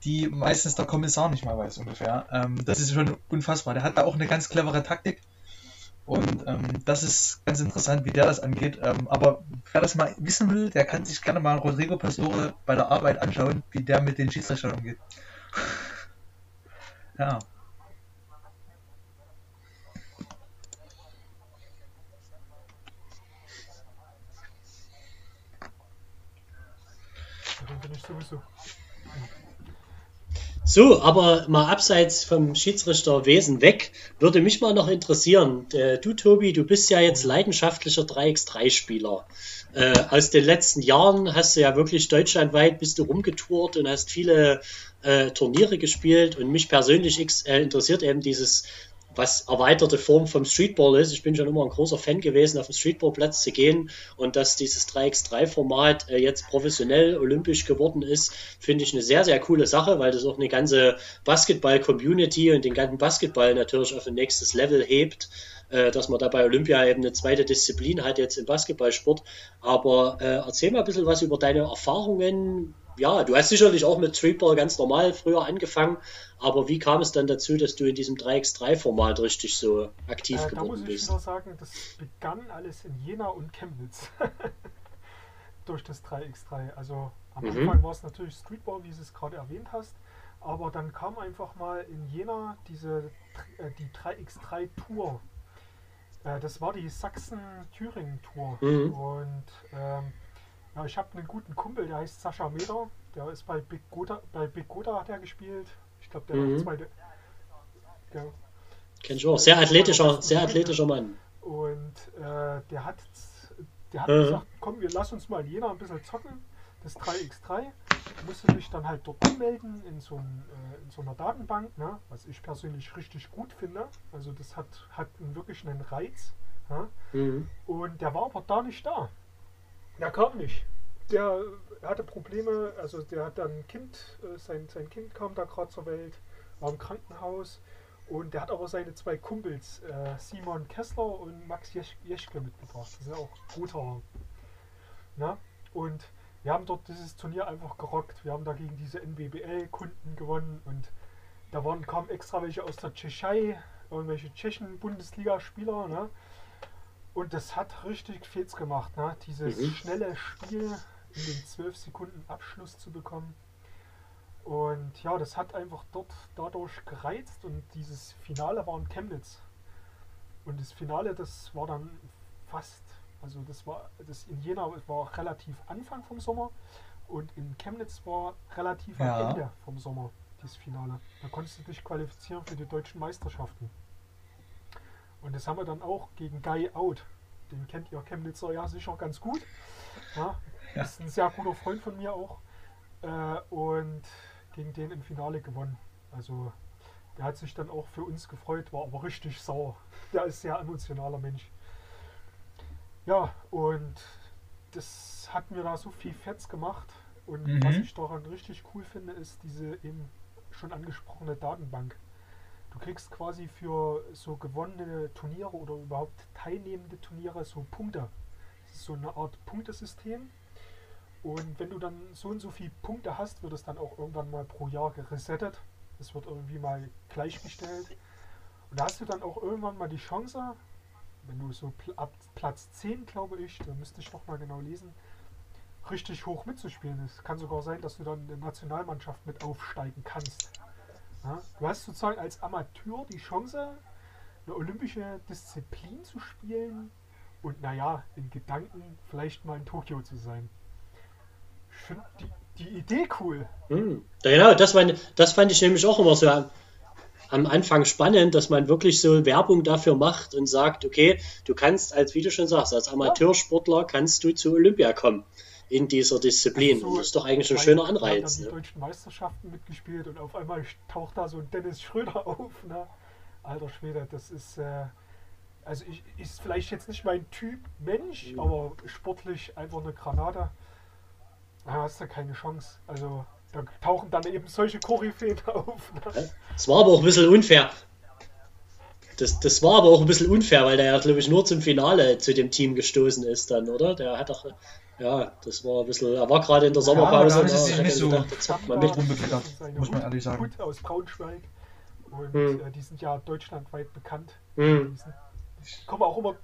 S1: die meistens der Kommissar nicht mal weiß ungefähr. Ähm, das ist schon unfassbar. Der hat da auch eine ganz clevere Taktik. Und ähm, das ist ganz interessant, wie der das angeht. Ähm, aber wer das mal wissen will, der kann sich gerne mal Rodrigo Pastore bei der Arbeit anschauen, wie der mit den Schiedsrichtern umgeht. ja.
S3: Darin bin ich sowieso.
S2: So, aber mal abseits vom Schiedsrichterwesen weg, würde mich mal noch interessieren. Äh, du, Tobi, du bist ja jetzt leidenschaftlicher 3x3-Spieler. Äh, aus den letzten Jahren hast du ja wirklich deutschlandweit bist du rumgetourt und hast viele äh, Turniere gespielt. Und mich persönlich interessiert eben dieses was erweiterte Form vom Streetball ist. Ich bin schon immer ein großer Fan gewesen, auf den Streetballplatz zu gehen und dass dieses 3x3-Format äh, jetzt professionell olympisch geworden ist, finde ich eine sehr, sehr coole Sache, weil das auch eine ganze Basketball-Community und den ganzen Basketball natürlich auf ein nächstes Level hebt äh, dass man da bei Olympia eben eine zweite Disziplin hat jetzt im Basketballsport. Aber äh, erzähl mal ein bisschen was über deine Erfahrungen, ja, du hast sicherlich auch mit Streetball ganz normal früher angefangen, aber wie kam es dann dazu, dass du in diesem 3x3-Format richtig so aktiv äh, geworden bist? Da muss ich
S3: nur sagen, das begann alles in Jena und Chemnitz. Durch das 3x3. Also am mhm. Anfang war es natürlich Streetball, wie du es gerade erwähnt hast, aber dann kam einfach mal in Jena diese äh, die 3x3 Tour. Äh, das war die Sachsen-Thüringen-Tour. Mhm. Und ähm, ja, ich habe einen guten Kumpel, der heißt Sascha Meder. Der ist bei Big Goda, bei Big Goda hat er gespielt. Ich glaube, der mhm. war zweite.
S2: Ja. Kenn ich auch. Sehr athletischer, sehr athletischer Mann.
S3: Und äh, der hat, der hat mhm. gesagt, komm, wir lass uns mal Jena ein bisschen zocken. Das 3x3 musste sich dann halt dort anmelden in so, ein, äh, in so einer Datenbank, ne? was ich persönlich richtig gut finde. Also das hat, hat wirklich einen Reiz. Ja? Mhm. Und der war aber da nicht da. Der kam nicht. Der hatte Probleme, also der hat dann ein Kind, äh, sein, sein Kind kam da gerade zur Welt, war im Krankenhaus und der hat aber seine zwei Kumpels, äh, Simon Kessler und Max Jeschke mitgebracht. Das ist ja auch guter. Na? Und wir haben dort dieses Turnier einfach gerockt. Wir haben dagegen diese NBBL-Kunden gewonnen und da waren, kamen extra welche aus der Tschechei, irgendwelche Tschechen-Bundesligaspieler. Ne? Und das hat richtig Fets gemacht, ne? dieses mhm. schnelle Spiel in den 12 Sekunden Abschluss zu bekommen. Und ja, das hat einfach dort dadurch gereizt und dieses Finale war in Chemnitz. Und das Finale, das war dann fast, also das war, das in Jena war relativ Anfang vom Sommer und in Chemnitz war relativ ja. am Ende vom Sommer, das Finale. Da konntest du dich qualifizieren für die deutschen Meisterschaften. Und das haben wir dann auch gegen Guy Out. Den kennt ihr Chemnitzer ja sicher ganz gut. Ja, ja. Ist ein sehr guter Freund von mir auch. Äh, und gegen den im Finale gewonnen. Also der hat sich dann auch für uns gefreut, war aber richtig sauer. Der ist sehr emotionaler Mensch. Ja, und das hat mir da so viel Fetz gemacht. Und mhm. was ich daran richtig cool finde, ist diese eben schon angesprochene Datenbank. Du kriegst quasi für so gewonnene Turniere oder überhaupt teilnehmende Turniere so Punkte. Das ist so eine Art Punktesystem. Und wenn du dann so und so viele Punkte hast, wird es dann auch irgendwann mal pro Jahr geresettet. Das wird irgendwie mal gleichgestellt. Und da hast du dann auch irgendwann mal die Chance, wenn du so ab Platz 10, glaube ich, da müsste ich noch mal genau lesen, richtig hoch mitzuspielen. Es kann sogar sein, dass du dann in der Nationalmannschaft mit aufsteigen kannst. Ja? Du hast sozusagen als Amateur die Chance, eine olympische Disziplin zu spielen und naja, in Gedanken vielleicht mal in Tokio zu sein. Ich finde die, die, Idee cool.
S2: Hm. Genau, das, war, das fand ich nämlich auch immer so am, Anfang spannend, dass man wirklich so Werbung dafür macht und sagt, okay, du kannst als, wie du schon sagst, als Amateursportler kannst du zu Olympia kommen in dieser Disziplin. Also so, das ist doch eigentlich ein schöner Anreiz.
S3: Ich habe die deutschen Meisterschaften mitgespielt und auf einmal taucht da so ein Dennis Schröder auf. Ne? Alter Schwede, das ist. Äh, also ich, ist vielleicht jetzt nicht mein Typ Mensch, mhm. aber sportlich einfach eine Granate. Da hast du keine Chance. Also da tauchen dann eben solche Koryphäen auf.
S2: Ne? Es war aber auch ein bisschen unfair. Das, das war aber auch ein bisschen unfair, weil der ja, glaube ich, nur zum Finale zu dem Team gestoßen ist dann, oder? Der hat doch, ja, das war ein bisschen, er war gerade in der Sommerpause.
S1: aber da ist es
S2: und er
S1: nicht so-
S2: gedacht,
S3: Ja,
S2: mit.
S3: das ist
S1: muss man ehrlich sagen.
S3: Hut aus Braunschweig. Und
S2: Hm.
S3: äh, die sind ja deutschlandweit bekannt.
S2: Hm.
S3: Die sind- kommen auch immer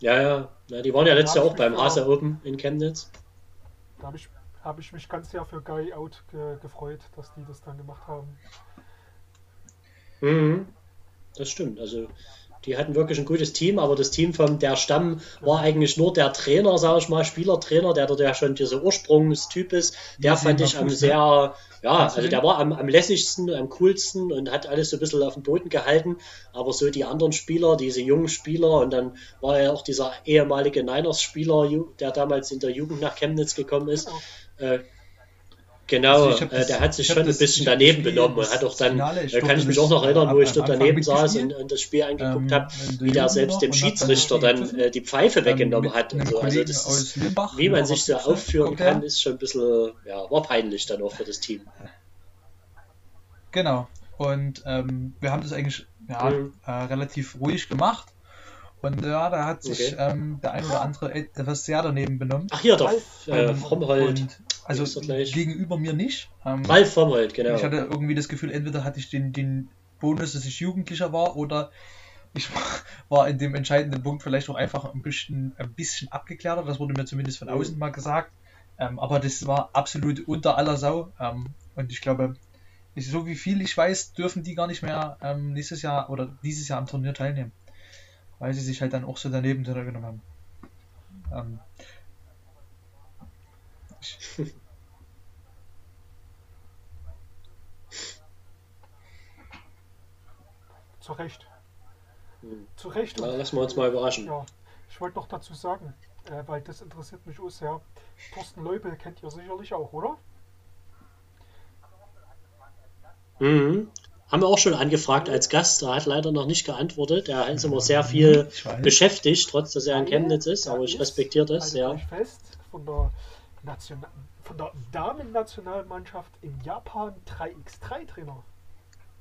S2: Ja, ja, ja, die waren ja letztes
S3: Ja,
S2: Jahr auch beim
S3: ich
S2: Hase Open in Chemnitz.
S3: Da habe ich, hab ich mich ganz sehr für Guy Out ge gefreut, dass die das dann gemacht haben.
S2: Mhm. Das stimmt. Also die hatten wirklich ein gutes Team, aber das Team von der Stamm war eigentlich nur der Trainer, sage ich mal, Spielertrainer, der dort ja schon dieser Ursprungstyp ist. Der
S1: Wie
S2: fand ich am
S1: Fuß, ne?
S2: sehr, ja, also
S1: den?
S2: der war am, am lässigsten, am coolsten und hat alles so ein bisschen auf dem Boden gehalten. Aber so die anderen Spieler, diese jungen Spieler und dann war ja auch dieser ehemalige Niners-Spieler, der damals in der Jugend nach Chemnitz gekommen ist. Äh, Genau,
S1: Also
S2: äh,
S1: das-
S2: der hat sich schon ein
S1: das-
S2: bisschen
S1: ich hab
S2: daneben benommen und hat auch dann,
S1: Finale,
S2: da kann
S1: durfte
S2: ich mich auch noch erinnern,
S1: äh,
S2: wo ich dort daneben saß und, und das Spiel angeguckt
S1: Ähm,
S2: habe, wie der selbst dem Schiedsrichter dann äh, die Pfeife weggenommen hat. Und so. Also
S1: Kollegen
S2: das ist, wie man sich so aufführen kann, ist schon ein bisschen, ja, war peinlich dann auch für das Team.
S1: Genau. Und ähm, wir haben das eigentlich ja,
S2: Mhm.
S1: äh, relativ ruhig gemacht. Und ja, da hat sich
S2: Okay.
S1: ähm, der ein oder andere etwas sehr daneben benommen.
S2: Ach hier, der äh, Frommhold.
S1: Und, also
S2: er
S1: gegenüber mir nicht. Ähm,
S2: Ralf Frommhold, genau.
S1: Ich hatte irgendwie das Gefühl, entweder hatte ich den, den Bonus, dass ich Jugendlicher war, oder ich war in dem entscheidenden Punkt vielleicht auch einfach ein bisschen, ein bisschen abgeklärter. Das wurde mir zumindest von außen mal gesagt. Ähm, aber das war absolut unter aller Sau. Ähm, und ich glaube, ich, so wie viel ich weiß, dürfen die gar nicht mehr ähm, nächstes Jahr oder dieses Jahr am Turnier teilnehmen. Weil sie sich halt dann auch so daneben genommen haben.
S3: Zu Recht.
S2: Hm.
S3: Zu Recht. Und,
S2: lassen wir uns mal überraschen.
S3: ja, ich wollte noch dazu sagen, äh, weil das interessiert mich auch sehr. Thorsten Leubel kennt ihr sicherlich auch, oder?
S2: Mhm. Haben wir auch schon angefragt als Gast, er hat leider noch nicht geantwortet. Er ist immer sehr viel beschäftigt, trotz dass er in Chemnitz ist, aber ich respektiere das, ja.
S3: fest, von der, Nation von der Damen-Nationalmannschaft in Japan 3x3-Trainer.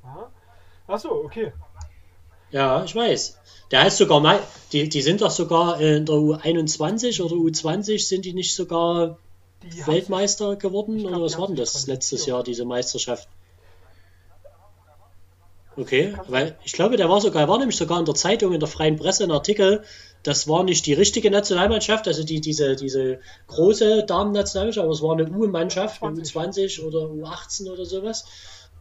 S3: Ja? Achso, okay.
S2: Ja, ich weiß. Der heißt sogar, Mei- die, die sind doch sogar in der U21 oder U20, sind die nicht sogar
S3: Die
S2: Weltmeister geworden?
S3: Glaub,
S2: oder was war denn das letztes. Jahr, diese Meisterschaft? Okay, weil ich glaube, der war sogar, war nämlich sogar in der Zeitung, in der freien Presse ein Artikel, das war nicht die richtige Nationalmannschaft, also die, diese, diese große Damen-Nationalmannschaft, aber es war eine U-Mannschaft, eine
S3: 20.
S2: U20 oder U18 oder sowas.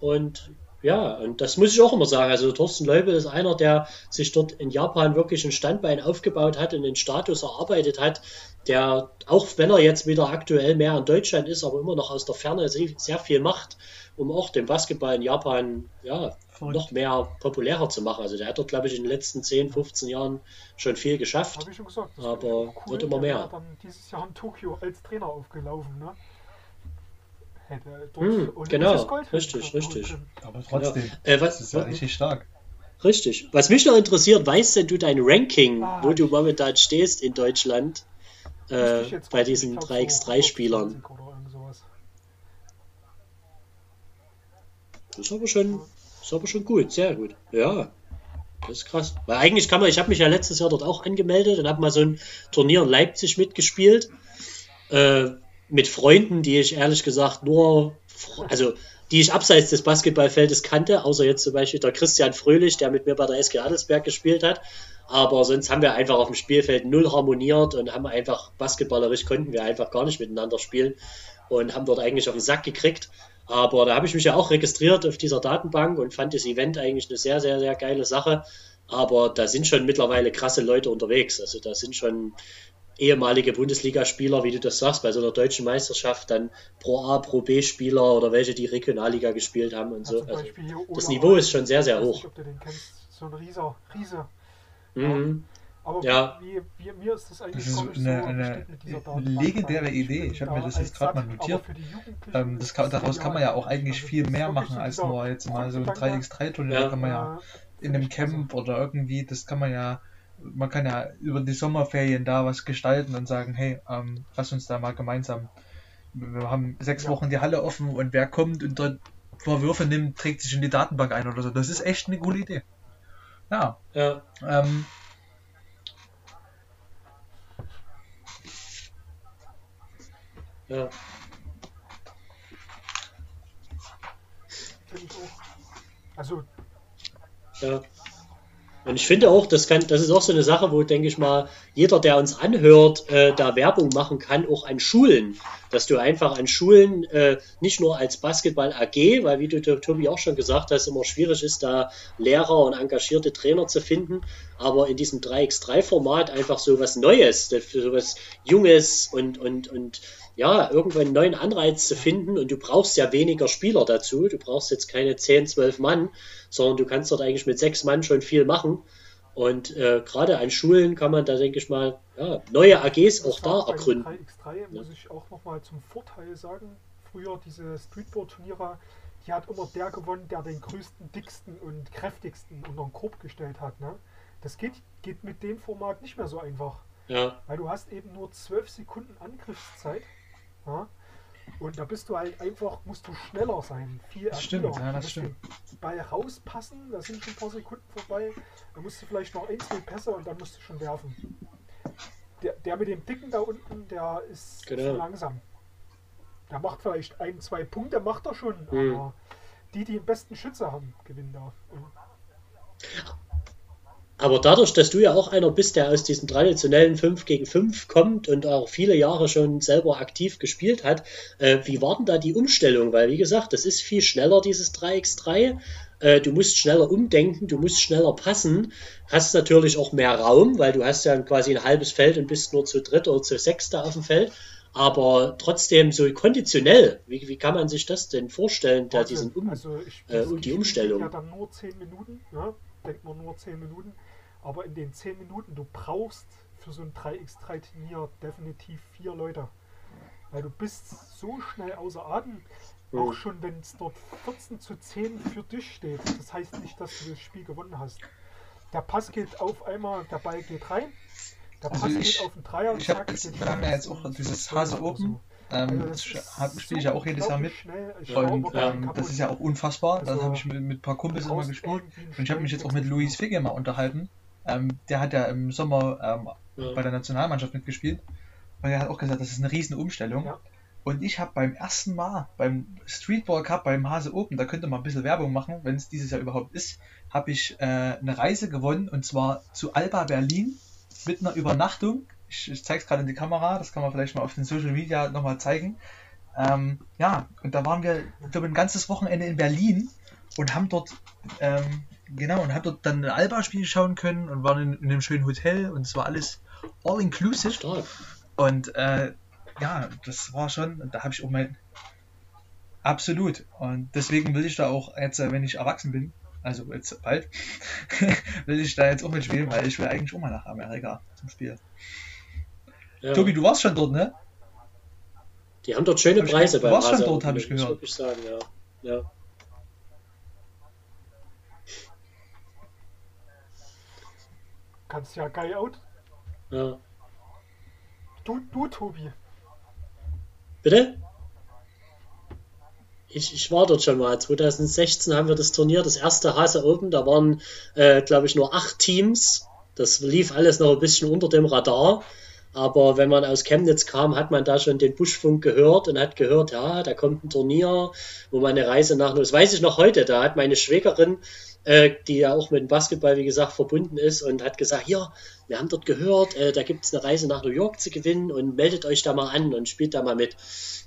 S2: Und ja, und das muss ich auch immer sagen. Also Thorsten Leubel ist einer, der sich dort in Japan wirklich ein Standbein aufgebaut hat und den Status erarbeitet hat, der, auch wenn er jetzt wieder aktuell mehr in Deutschland ist, aber immer noch aus der Ferne sehr, sehr viel macht, um auch den Basketball in Japan ja,
S1: Verrückt.
S2: noch mehr populärer zu machen. Also der hat dort, glaube ich, in den letzten 10, 15 Jahren schon viel geschafft.
S3: Habe ich schon gesagt. das
S2: Aber
S3: auch
S2: wird immer
S3: Der
S2: mehr.
S3: wäre dann dieses Jahr in Tokio als Trainer aufgelaufen, ne? Hätte
S2: Hm, genau, richtig, richtig.
S1: Aber trotzdem,
S2: Äh,
S1: das
S2: was,
S1: ist ja richtig stark.
S2: Richtig. Was mich noch interessiert, weißt denn du dein Ranking,
S3: Ah,
S2: wo du momentan stehst in Deutschland äh, bei diesen
S3: ich glaub, so
S2: 3x3-Spielern?
S3: 120 oder irgend sowas.
S2: Das ist aber schon, ist aber schon gut, sehr gut. Ja, das ist krass. Weil eigentlich kann man, ich habe mich ja letztes Jahr dort auch angemeldet und habe mal so ein Turnier in Leipzig mitgespielt. Äh, mit Freunden, die ich ehrlich gesagt nur, also die ich abseits des Basketballfeldes kannte, außer jetzt zum Beispiel der Christian Fröhlich, der mit mir bei der SG Adelsberg gespielt hat. Aber sonst haben wir einfach auf dem Spielfeld null harmoniert und haben einfach basketballerisch konnten wir einfach gar nicht miteinander spielen und haben dort eigentlich auf den Sack gekriegt. Aber da habe ich mich ja auch registriert auf dieser Datenbank und fand das Event eigentlich eine sehr, sehr, sehr geile Sache. Aber da sind schon mittlerweile krasse Leute unterwegs. Also da sind schon ehemalige Bundesligaspieler, wie du das sagst, bei so einer deutschen Meisterschaft dann Pro A, Pro B-Spieler oder welche, die Regionalliga gespielt haben und
S3: Ja,
S2: so. Also das Niveau ist schon sehr, sehr
S3: ich weiß
S2: hoch.
S3: nicht, ob du den kennst. So ein Rieser, Riese.
S2: Mhm.
S3: Aber
S2: Ja.
S3: wie, wie, mir ist das eigentlich
S1: Das ist eine-
S3: so
S1: eine legendäre Idee. Ich habe mir das jetzt gerade mal notiert. Ähm, kann, daraus kann man ja auch eigentlich
S3: Also
S1: viel mehr machen als nur jetzt mal so ein
S3: Grundgedanke,
S1: 3x3-Turnier.
S2: Ja.
S1: Da kann man ja in einem
S3: klasse.
S1: Camp oder irgendwie, das kann man ja, man kann ja über die Sommerferien da was gestalten und sagen, hey, ähm, lass uns da mal gemeinsam. Wir haben sechs
S3: Ja.
S1: Wochen die Halle offen und wer kommt und dort ein paar Würfe nimmt, trägt sich in die Datenbank ein oder so. Das ist echt eine coole Idee. Ja.
S2: Ja.
S1: Ähm,
S2: Ja.
S3: Auch. Also,
S2: Ja. Und ich finde auch, das, kann, das ist auch so eine Sache, wo, denke ich mal, jeder, der uns anhört, äh, da Werbung machen kann, auch an Schulen. Dass du einfach an Schulen äh, nicht nur als Basketball AG, weil wie du Tobi auch schon gesagt hast, immer schwierig ist, da Lehrer und engagierte Trainer zu finden, aber in diesem 3x3-Format einfach so was Neues, so was Junges und, und, und ja, irgendwann einen neuen Anreiz zu finden und du brauchst ja weniger Spieler dazu. Du brauchst jetzt keine 10, 12 Mann, sondern du kannst dort eigentlich mit sechs Mann schon viel machen. Und äh, gerade an Schulen kann man da, denke ich mal, ja, neue AGs auch da ergründen.
S3: 3x3 muss ich auch nochmal zum Vorteil sagen. Früher diese Streetball-Turniere, die hat immer der gewonnen, der den größten, dicksten und kräftigsten unter den Korb gestellt hat. Ne? Das geht, geht mit dem Format nicht mehr so einfach.
S2: Ja,
S3: Weil du hast eben nur 12 Sekunden Angriffszeit. Ja? Und da bist du halt einfach, musst du schneller sein. Viel
S1: Das stimmt, ja,
S3: Du
S1: das
S3: musst
S1: stimmt.
S3: Den Ball rauspassen, da sind schon ein paar Sekunden vorbei. Da musst du vielleicht noch ein, zwei Pässe und dann musst du schon werfen. Der, der mit dem Dicken da unten, der ist
S2: Genau.
S3: zu langsam. Der macht vielleicht ein, zwei Punkte, macht er schon.
S2: Mhm.
S3: Aber die, die den besten Schütze haben, gewinnen da. Und
S2: aber dadurch, dass du ja auch einer bist, der aus diesem traditionellen 5 gegen 5 kommt und auch viele Jahre schon selber aktiv gespielt hat, äh, wie war denn da die Umstellung? Weil, wie gesagt, das ist viel schneller, dieses 3x3. Äh, du musst schneller umdenken, du musst schneller passen, hast natürlich auch mehr Raum, weil du hast ja quasi ein halbes Feld und bist nur zu dritt oder zu sechster auf dem Feld. Aber trotzdem so konditionell, wie, wie kann man sich das denn vorstellen, da diesen um
S3: also ich,
S2: äh, und die Umstellung.
S3: Ja, dann nur 10 Minuten, ja? denkt man nur 10 Minuten. Aber in den 10 Minuten, du brauchst für so ein 3x3-Turnier definitiv vier Leute. Weil du bist so schnell außer Atem,
S2: Mhm.
S3: auch schon wenn es dort 14 zu 10 für dich steht. Das heißt nicht, dass du das Spiel gewonnen hast. Der Pass geht auf einmal, der Ball geht rein. Der
S1: Also
S3: Pass
S1: ich-
S3: geht auf den Dreier
S1: ich hab wir haben ja jetzt auch dieses Hase
S3: Tor oder
S1: Open.
S3: so.
S1: Ähm,
S3: Also
S1: das spiele ich ja auch jedes Jahr mit. Und ähm, das ist ja auch unfassbar. Das
S3: Also,
S1: habe ich mit, mit ein paar Kumpels immer gespielt. Und ich habe mich jetzt auch mit Luis Figge mal unterhalten. Ähm, der hat ja im Sommer ähm,
S2: Ja.
S1: bei der Nationalmannschaft mitgespielt. Und er hat auch gesagt, das ist eine riesen Umstellung.
S3: Ja.
S1: Und ich habe beim ersten Mal beim Streetball Cup beim Hase Open, da könnte man ein bisschen Werbung machen, wenn es dieses Jahr überhaupt ist, habe ich äh, eine Reise gewonnen und zwar zu Alba Berlin mit einer Übernachtung. Ich, ich zeige es gerade in die Kamera, das kann man vielleicht mal auf den Social Media nochmal zeigen. Ähm, ja, und da waren wir, ich glaube, ein ganzes Wochenende in Berlin und haben dort, ähm, genau, und haben dort dann ein Alba-Spiel schauen können und waren in, in einem schönen Hotel und es war alles all inclusive.
S2: Stark.
S1: Und äh, ja, das war schon, und da habe ich auch mein. Absolut. Und deswegen will ich da auch jetzt, äh, wenn ich erwachsen bin, also jetzt bald, will ich da jetzt auch mitspielen, weil ich will eigentlich auch mal nach Amerika zum Spiel.
S2: Ja.
S1: Tobi, du warst schon dort, ne?
S2: Die haben dort schöne
S1: ich
S2: Preise beim
S1: Du warst schon dort,
S2: Open,
S1: hab ich
S2: muss
S1: gehört.
S2: wirklich sagen, ja. ja.
S3: Kannst ja geil out.
S2: ja.
S3: Du, du Tobi.
S2: Bitte? Ich, ich war dort schon mal. 2016 haben wir das Turnier, das erste Hase Open. Da waren, äh, glaube ich, nur acht Teams. Das lief alles noch ein bisschen unter dem Radar. Aber wenn man aus Chemnitz kam, hat man da schon den Buschfunk gehört und hat gehört, ja, da kommt ein Turnier, wo man eine Reise nach, das weiß ich noch heute, da hat meine Schwägerin, äh, die ja auch mit dem Basketball, wie gesagt, verbunden ist und hat gesagt, hier, wir haben dort gehört, äh, da gibt es eine Reise nach New York zu gewinnen und meldet euch da mal an und spielt da mal mit.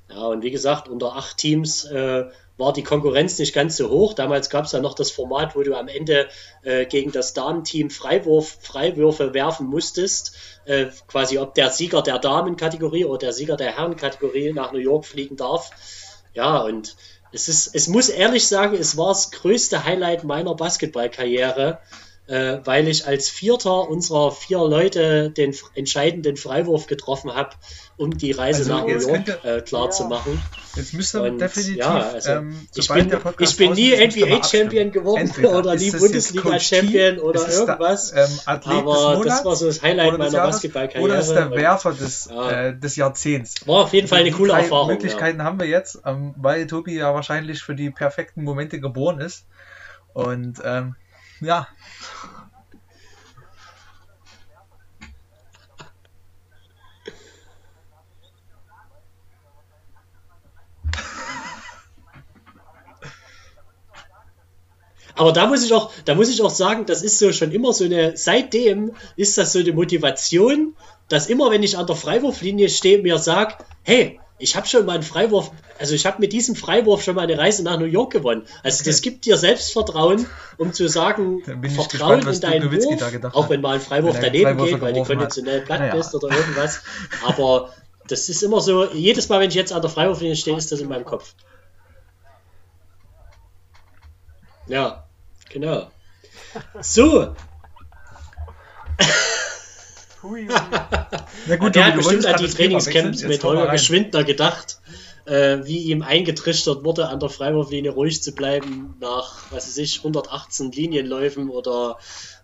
S2: Ja, und wie gesagt, unter acht Teams äh, war die Konkurrenz nicht ganz so hoch. Damals gab es ja noch das Format, wo du am Ende äh, gegen das Damenteam Freiwurf, Freiwürfe werfen musstest. Äh, quasi ob der Sieger der Damenkategorie oder der Sieger der Herrenkategorie nach New York fliegen darf. Ja, und es ist, es muss ehrlich sagen, es war das größte Highlight meiner Basketballkarriere, äh, weil ich als Vierter unserer vier Leute den entscheidenden Freiwurf getroffen habe, um die Reise
S1: Also
S2: nach New York
S1: könnte-
S2: äh, klar zu
S3: Ja.
S2: machen.
S1: Jetzt müsste
S2: Und,
S1: definitiv,
S2: ja, also,
S1: ähm,
S2: Ich bin, ich bin nie
S1: man
S2: NBA-Champion geworden
S1: Entweder
S2: oder nie Bundesliga-Champion oder irgendwas.
S1: Der, ähm,
S2: Aber
S1: Monats,
S2: das war so das Highlight meiner
S1: Jahres,
S2: Basketballkarriere.
S1: Oder ist der Werfer des,
S2: Ja.
S1: äh, des Jahrzehnts.
S2: War auf jeden Fall eine coole
S1: drei
S2: Erfahrung. Ja.
S1: Möglichkeiten haben wir jetzt, ähm, weil Tobi ja wahrscheinlich für die perfekten Momente geboren ist. Und ähm, ja.
S2: Aber da muss ich auch, da muss ich auch sagen, das ist so schon immer so eine, seitdem ist das so eine Motivation, dass immer, wenn ich an der Freiwurflinie stehe, mir sag, hey, ich habe schon mal einen Freiwurf, also ich habe mit diesem Freiwurf schon mal eine Reise nach New York gewonnen. Also okay. das gibt dir Selbstvertrauen, um zu sagen, Vertrauen gespannt, in deinen Wurf, auch wenn mal ein Freiwurf daneben Freiwurf geht, weil du konditionell platt naja. bist oder irgendwas. Aber das ist immer so, jedes Mal, wenn ich jetzt an der Freiwurflinie stehe, ist das in meinem Kopf. Ja, genau. So. Hui. Na gut, er hat bestimmt an die Trainingscamps mit Holger Geschwindner gedacht, äh, wie ihm eingetrichtert wurde, an der Freiwurflinie ruhig zu bleiben nach, was weiß ich, 118 Linienläufen oder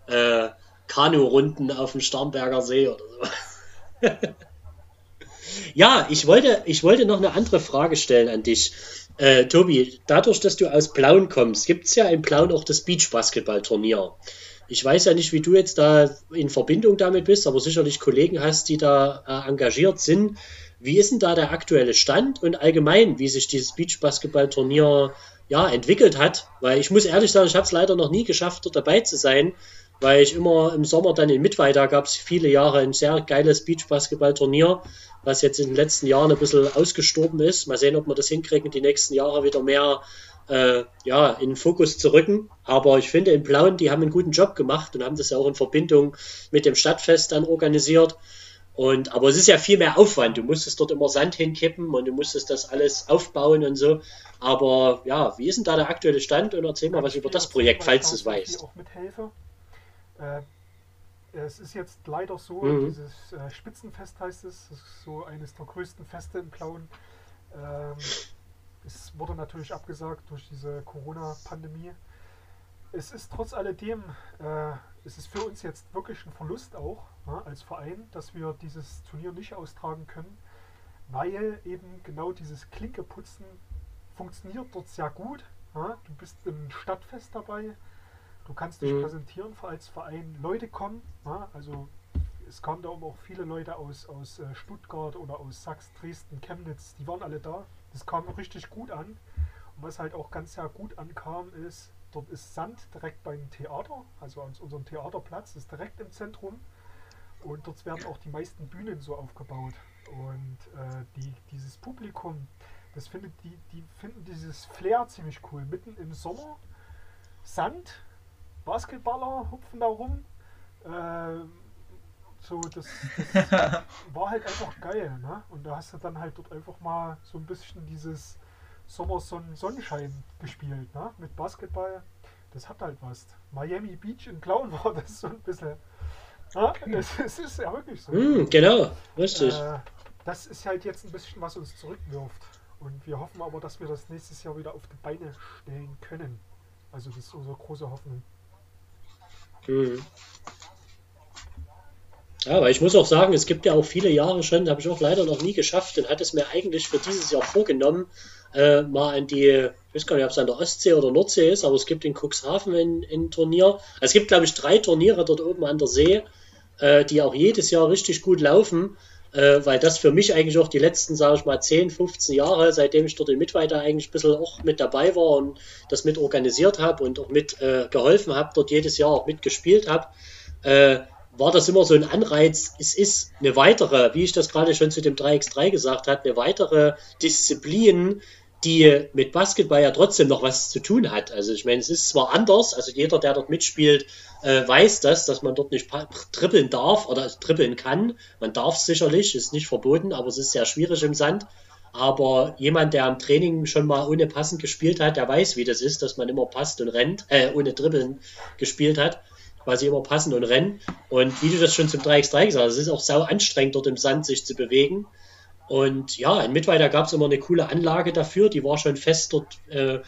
S2: äh, Kanu-Runden auf dem Starnberger See oder so. ja, ich wollte, ich wollte noch eine andere Frage stellen an dich. Äh, Tobi, dadurch, dass du aus Plauen kommst, gibt es ja in Plauen auch das Beachbasketball-Turnier. Ich weiß ja nicht, wie du jetzt da in Verbindung damit bist, aber sicherlich Kollegen hast, die da äh, engagiert sind. Wie ist denn da der aktuelle Stand und allgemein, wie sich dieses Beachbasketball-Turnier ja, entwickelt hat? Weil ich muss ehrlich sagen, ich habe es leider noch nie geschafft, dort dabei zu sein, weil ich immer im Sommer dann in Mittweida gab es viele Jahre ein sehr geiles Beachbasketball-Turnier was jetzt in den letzten Jahren ein bisschen ausgestorben ist. Mal sehen, ob wir das hinkriegen, die nächsten Jahre wieder mehr äh, ja, in den Fokus zu rücken. Aber ich finde, in Plauen, die haben einen guten Job gemacht und haben das ja auch in Verbindung mit dem Stadtfest dann organisiert. Und, aber es ist ja viel mehr Aufwand. Du musstest dort immer Sand hinkippen und du musstest das alles aufbauen und so. Aber ja, wie ist denn da der aktuelle Stand? Und erzähl mal was über das Projekt, falls du es weißt. Auch mithelfe.
S3: Äh, es ist jetzt leider so, mhm. dieses äh, Spitzenfest heißt es, das ist so eines der größten Feste in Plauen. Ähm, es wurde natürlich abgesagt durch diese Corona-Pandemie. Es ist trotz alledem, äh, es ist für uns jetzt wirklich ein Verlust auch ja, als Verein, dass wir dieses Turnier nicht austragen können, weil eben genau dieses Klinkeputzen funktioniert dort sehr gut. Ja. Du bist im Stadtfest dabei, Du kannst dich mhm. präsentieren als Verein. Leute kommen, ja, also es kamen da auch viele Leute aus, aus äh, Stuttgart oder aus Sachsen, Dresden, Chemnitz, die waren alle da. Das kam richtig gut an. Und was halt auch ganz sehr gut ankam, ist, dort ist Sand direkt beim Theater, also an unserem Theaterplatz, ist direkt im Zentrum. Und dort werden auch die meisten Bühnen so aufgebaut. Und äh, die, dieses Publikum, das findet die, die finden dieses Flair ziemlich cool. Mitten im Sommer, Sand, Basketballer hupfen da rum. Äh, so, das, das war halt einfach geil. Ne? Und da hast du dann halt dort einfach mal so ein bisschen dieses Sommersonnen-Sonnenschein gespielt. Ne? Mit Basketball. Das hat halt was. Miami Beach in Clown war das so ein bisschen. Ja, das, das ist ja wirklich so.
S2: Mm, genau, richtig.
S3: Äh, das ist halt jetzt ein bisschen, was uns zurückwirft. Und wir hoffen aber, dass wir das nächstes Jahr wieder auf die Beine stellen können. Also das ist unsere große Hoffnung.
S2: Mhm. Ja, aber ich muss auch sagen, es gibt ja auch viele Jahre schon, habe ich auch leider noch nie geschafft und hatte es mir eigentlich für dieses Jahr vorgenommen, äh, mal an die, ich weiß gar nicht, ob es an der Ostsee oder Nordsee ist, aber es gibt in Cuxhaven ein, ein Turnier. Also es gibt, glaube ich, drei Turniere dort oben an der See, äh, die auch jedes Jahr richtig gut laufen äh, weil das für mich eigentlich auch die letzten, sage ich mal, 10, 15 Jahre, seitdem ich dort in Mittweiter eigentlich ein bisschen auch mit dabei war und das mit organisiert habe und auch mit äh, geholfen habe, dort jedes Jahr auch mitgespielt habe, äh, war das immer so ein Anreiz. Es ist eine weitere, wie ich das gerade schon zu dem 3x3 gesagt habe, eine weitere Disziplin, die mit Basketball ja trotzdem noch was zu tun hat. Also ich meine, es ist zwar anders, also jeder, der dort mitspielt, äh, weiß das, dass man dort nicht trippeln darf oder trippeln kann. Man darf es sicherlich, ist nicht verboten, aber es ist sehr schwierig im Sand. Aber jemand, der am Training schon mal ohne passend gespielt hat, der weiß, wie das ist, dass man immer passt und rennt, äh, ohne Dribbeln gespielt hat, quasi immer passen und rennen. Und wie du das schon zum 3x3 gesagt hast, es ist auch sau anstrengend, dort im Sand sich zu bewegen. Und ja, in Mittweida gab es immer eine coole Anlage dafür, die war schon fest dort äh,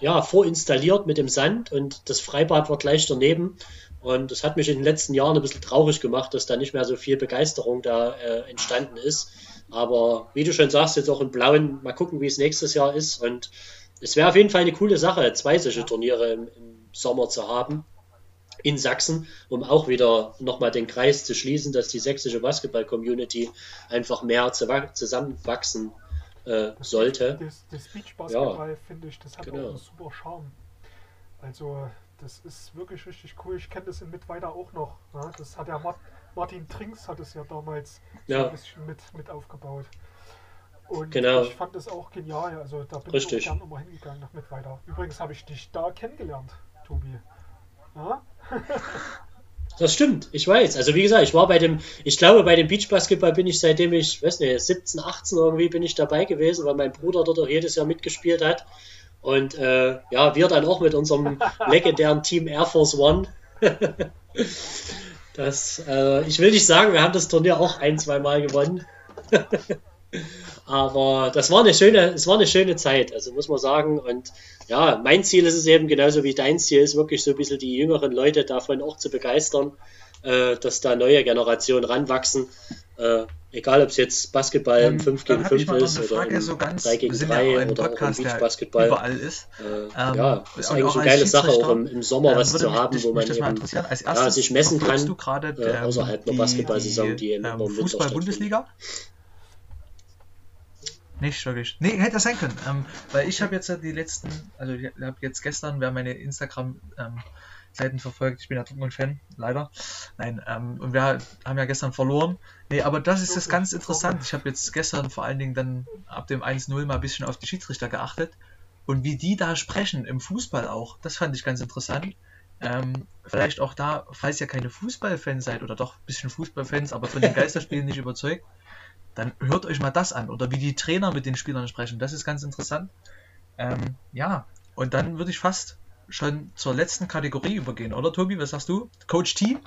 S2: ja, vorinstalliert mit dem Sand und das Freibad war gleich daneben. Und das hat mich in den letzten Jahren ein bisschen traurig gemacht, dass da nicht mehr so viel Begeisterung da äh, entstanden ist. Aber wie du schon sagst, jetzt auch in Blauen, mal gucken, wie es nächstes Jahr ist. Und es wäre auf jeden Fall eine coole Sache, zwei solche Turniere im, im Sommer zu haben in Sachsen, um auch wieder nochmal den Kreis zu schließen, dass die sächsische Basketball-Community einfach mehr zusammenwachsen äh, sollte.
S3: Das, das Beach-Basketball, ja, finde ich, das hat genau. auch einen super Charme. Also das ist wirklich richtig cool. Ich kenne das in Mittweida auch noch. Ja? Das hat ja Martin Trinks hat es ja damals
S2: ja.
S3: ein bisschen mit, mit aufgebaut. Und
S2: genau.
S3: ich fand das auch genial. Also da bin
S2: Richtig.
S3: ich auch gerne nochmal hingegangen nach Mittweida. Übrigens habe ich dich da kennengelernt, Tobi. Ja?
S2: Das stimmt, ich weiß. Also wie gesagt, ich war bei dem, ich glaube bei dem Beachbasketball bin ich seitdem ich, weiß nicht, 17, 18 irgendwie bin ich dabei gewesen, weil mein Bruder dort auch jedes Jahr mitgespielt hat. Und äh, ja, wir dann auch mit unserem legendären Team Air Force One. das, äh, ich will nicht sagen, wir haben das Turnier auch ein, zwei Mal gewonnen. Aber das war eine schöne, es war eine schöne Zeit, also muss man sagen. Und ja, mein Ziel ist es eben genauso wie dein Ziel ist, wirklich so ein bisschen die jüngeren Leute davon auch zu begeistern, äh, dass da neue Generationen ranwachsen. Äh, egal ob es jetzt Basketball im 5 gegen 5 ist oder im
S1: so ganz,
S2: 3 gegen
S1: wir sind
S2: 3
S1: ja auch
S2: oder auch
S1: Podcast,
S2: im
S1: der
S2: Beachbasketball.
S1: überall ist.
S2: Äh,
S1: Ähm,
S2: ja, ist eigentlich
S1: auch
S2: eine geile Sache, auch im, im Sommer
S1: Ähm,
S2: was zu haben,
S1: mich-
S2: wo man eben.
S1: Als
S2: ja,
S1: erstes
S2: sich messen kann,
S1: du gerade
S2: äh,
S1: ähm,
S2: außerhalb der
S1: die-
S2: Basketballsaison, die
S1: ähm,
S2: im Winter
S1: Fußball-Bundesliga? Nicht wirklich. Nee, hätte das sein können. Ähm, weil ich habe jetzt ja die letzten, also ich habe jetzt gestern, wer meine Instagram-Seiten verfolgt, ich bin ja Dortmund-Fan, leider. Nein, ähm, und wir haben ja gestern verloren. Nee, aber das ist das ganz interessant. Ich habe jetzt gestern vor allen Dingen dann ab dem 1-0 mal ein bisschen auf die Schiedsrichter geachtet. Und wie die da sprechen, im Fußball auch, das fand ich ganz interessant. Ähm, vielleicht auch da, falls ihr keine Fußballfans seid oder doch ein bisschen Fußballfans, aber von den Geisterspielen nicht überzeugt, dann hört euch mal das an. Oder wie die Trainer mit den Spielern sprechen. Das ist ganz interessant. Ähm, ja, und dann würde ich fast schon zur letzten Kategorie übergehen, oder Tobi? Was sagst du? Coach T?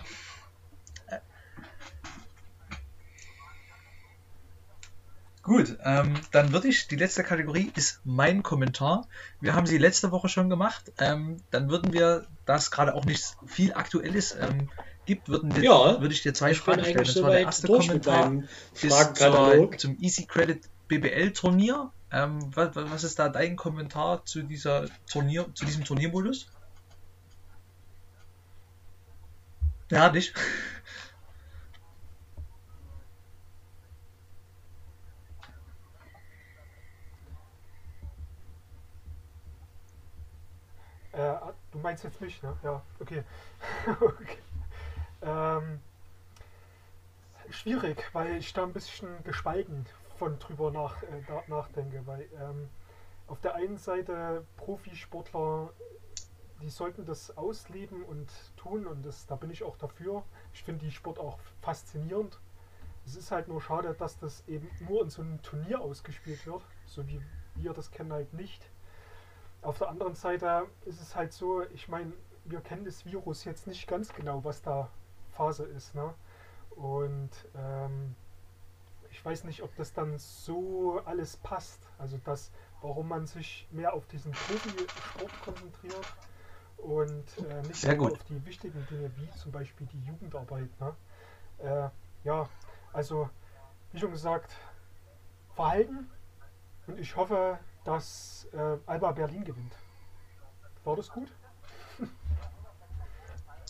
S1: Gut, ähm, dann würde ich, die letzte Kategorie ist mein Kommentar. Wir haben sie letzte Woche schon gemacht. Ähm, dann würden wir, da es gerade auch nicht viel Aktuelles ähm, gibt, würden wir,
S2: Ja,
S1: würde ich dir zwei Fragen stellen. Das war der erste Kommentar ist zur, zum Easy Credit BBL Turnier. Ähm, was, was ist da dein Kommentar zu dieser Turnier, zu diesem Turniermodus? Ja, dich.
S3: Äh, du meinst jetzt mich, ne? Ja, okay. okay. Ähm, schwierig, weil ich da ein bisschen gespalten von drüber nach, äh, nachdenke, weil ähm, auf der einen Seite Profisportler, die sollten das ausleben und tun und das, da bin ich auch dafür. Ich finde die Sport auch faszinierend. Es ist halt nur schade, dass das eben nur in so einem Turnier ausgespielt wird, so wie wir das kennen halt nicht. Auf der anderen Seite ist es halt so, ich meine, wir kennen das Virus jetzt nicht ganz genau, was da Phase ist. Ne? Und ähm, ich weiß nicht, ob das dann so alles passt. Also das, warum man sich mehr auf diesen Profisport konzentriert und äh, nicht
S1: Sehr
S3: nur
S1: gut.
S3: auf die wichtigen Dinge wie zum Beispiel die Jugendarbeit. Ne? Äh, ja, also wie schon gesagt, Verhalten und ich hoffe, dass äh, Alba Berlin gewinnt. War das gut?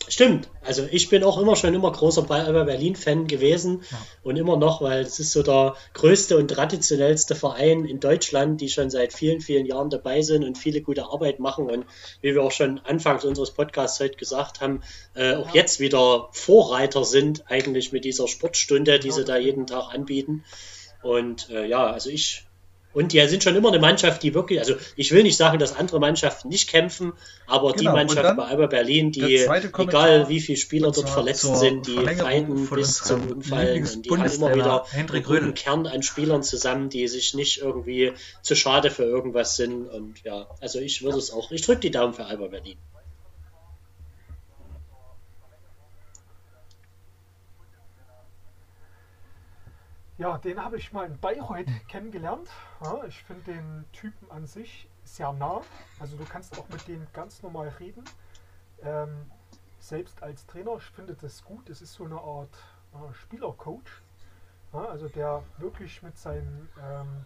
S2: Stimmt. Also ich bin auch immer schon immer großer Berlin-Fan gewesen
S1: Ja.
S2: und immer noch, weil es ist so der größte und traditionellste Verein in Deutschland, die schon seit vielen, vielen Jahren dabei sind und viele gute Arbeit machen und wie wir auch schon anfangs unseres Podcasts heute gesagt haben, äh, auch
S3: Ja.
S2: jetzt wieder Vorreiter sind eigentlich mit dieser Sportstunde, die
S3: Genau,
S2: sie da jeden Tag anbieten. Und äh, ja, also ich und die sind schon immer eine Mannschaft, die wirklich, also ich will nicht sagen, dass andere Mannschaften nicht kämpfen, aber die
S1: Genau, und
S2: Mannschaft bei Alba Berlin, die, egal wie viele Spieler dort verletzt sind, die
S1: von
S2: bis zum Umfallen und die haben immer wieder
S1: Hendrik
S2: einen guten. Kern an Spielern zusammen, die sich nicht irgendwie zu schade für irgendwas sind und ja, also ich würde es auch, ich drücke die Daumen für Alba Berlin.
S3: Ja, den habe ich mal in Bayreuth kennengelernt. Ja, ich finde den Typen an sich sehr nah. Also du kannst auch mit dem ganz normal reden. Ähm, selbst als Trainer, ich finde das gut. Es ist so eine Art äh, Spielercoach. Ja, also der wirklich mit seinen, ähm,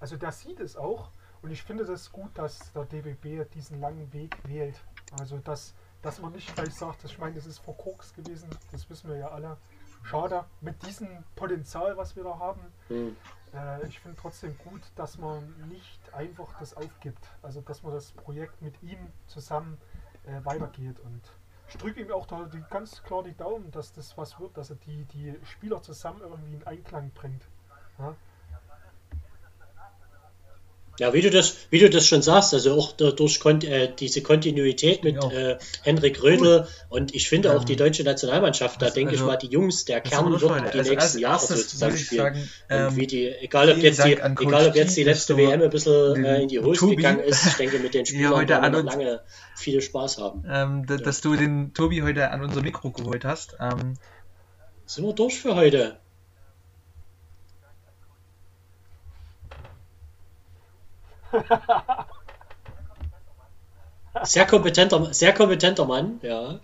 S3: also der sieht es auch. Und ich finde das gut, dass der DBB diesen langen Weg wählt. Also dass, dass man nicht gleich sagt, ich meine, das ist vor Koks gewesen, das wissen wir ja alle. Schade, mit diesem Potenzial, was wir da haben.
S2: Hm.
S3: Äh, ich finde trotzdem gut, dass man nicht einfach das aufgibt. Also dass man das Projekt mit ihm zusammen äh, weitergeht. Und ich drücke ihm auch da die, ganz klar die Daumen, dass das was wird, dass er die, die Spieler zusammen irgendwie in Einklang bringt. Ja?
S2: Ja, wie du das, wie du das schon sagst, also auch durch äh, diese Kontinuität mit äh, Henrik Rödel und ich finde auch die ähm, deutsche Nationalmannschaft, da denke also, ich mal, die Jungs, der Kern wird die also nächsten Jahre so zusammenspielen. Sagen, ähm, und wie die, egal ob jetzt die, egal ob jetzt die letzte WM ein bisschen äh, in die Hose gegangen ist, ich denke, mit den Spielern ja, werden wir lange viel Spaß haben.
S1: Ähm, ja. Dass du den Tobi heute an unser Mikro geholt hast. Ähm,
S2: Sind wir durch für heute? Sehr kompetenter, sehr kompetenter Mann, ja.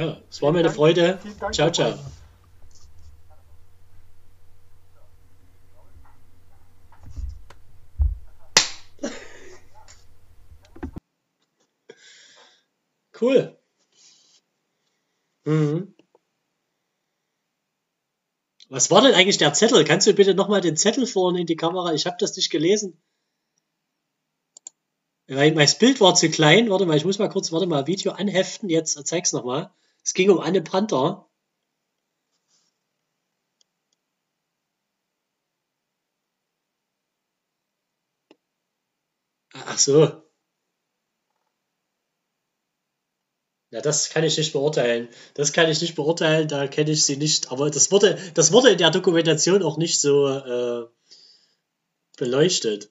S2: Genau, es war mir eine Freude. Ciao, ciao. Cool. Mhm. Was war denn eigentlich der Zettel? Kannst du bitte nochmal den Zettel vorne in die Kamera? Ich habe das nicht gelesen. Weil mein Bild war zu klein. Warte mal, ich muss mal kurz, warte mal, Video anheften. Jetzt zeig's nochmal. Es ging um Anne Panther. Ach so. Ja, das kann ich nicht beurteilen. Das kann ich nicht beurteilen, da kenne ich sie nicht. Aber das wurde, das wurde in der Dokumentation auch nicht so äh, beleuchtet.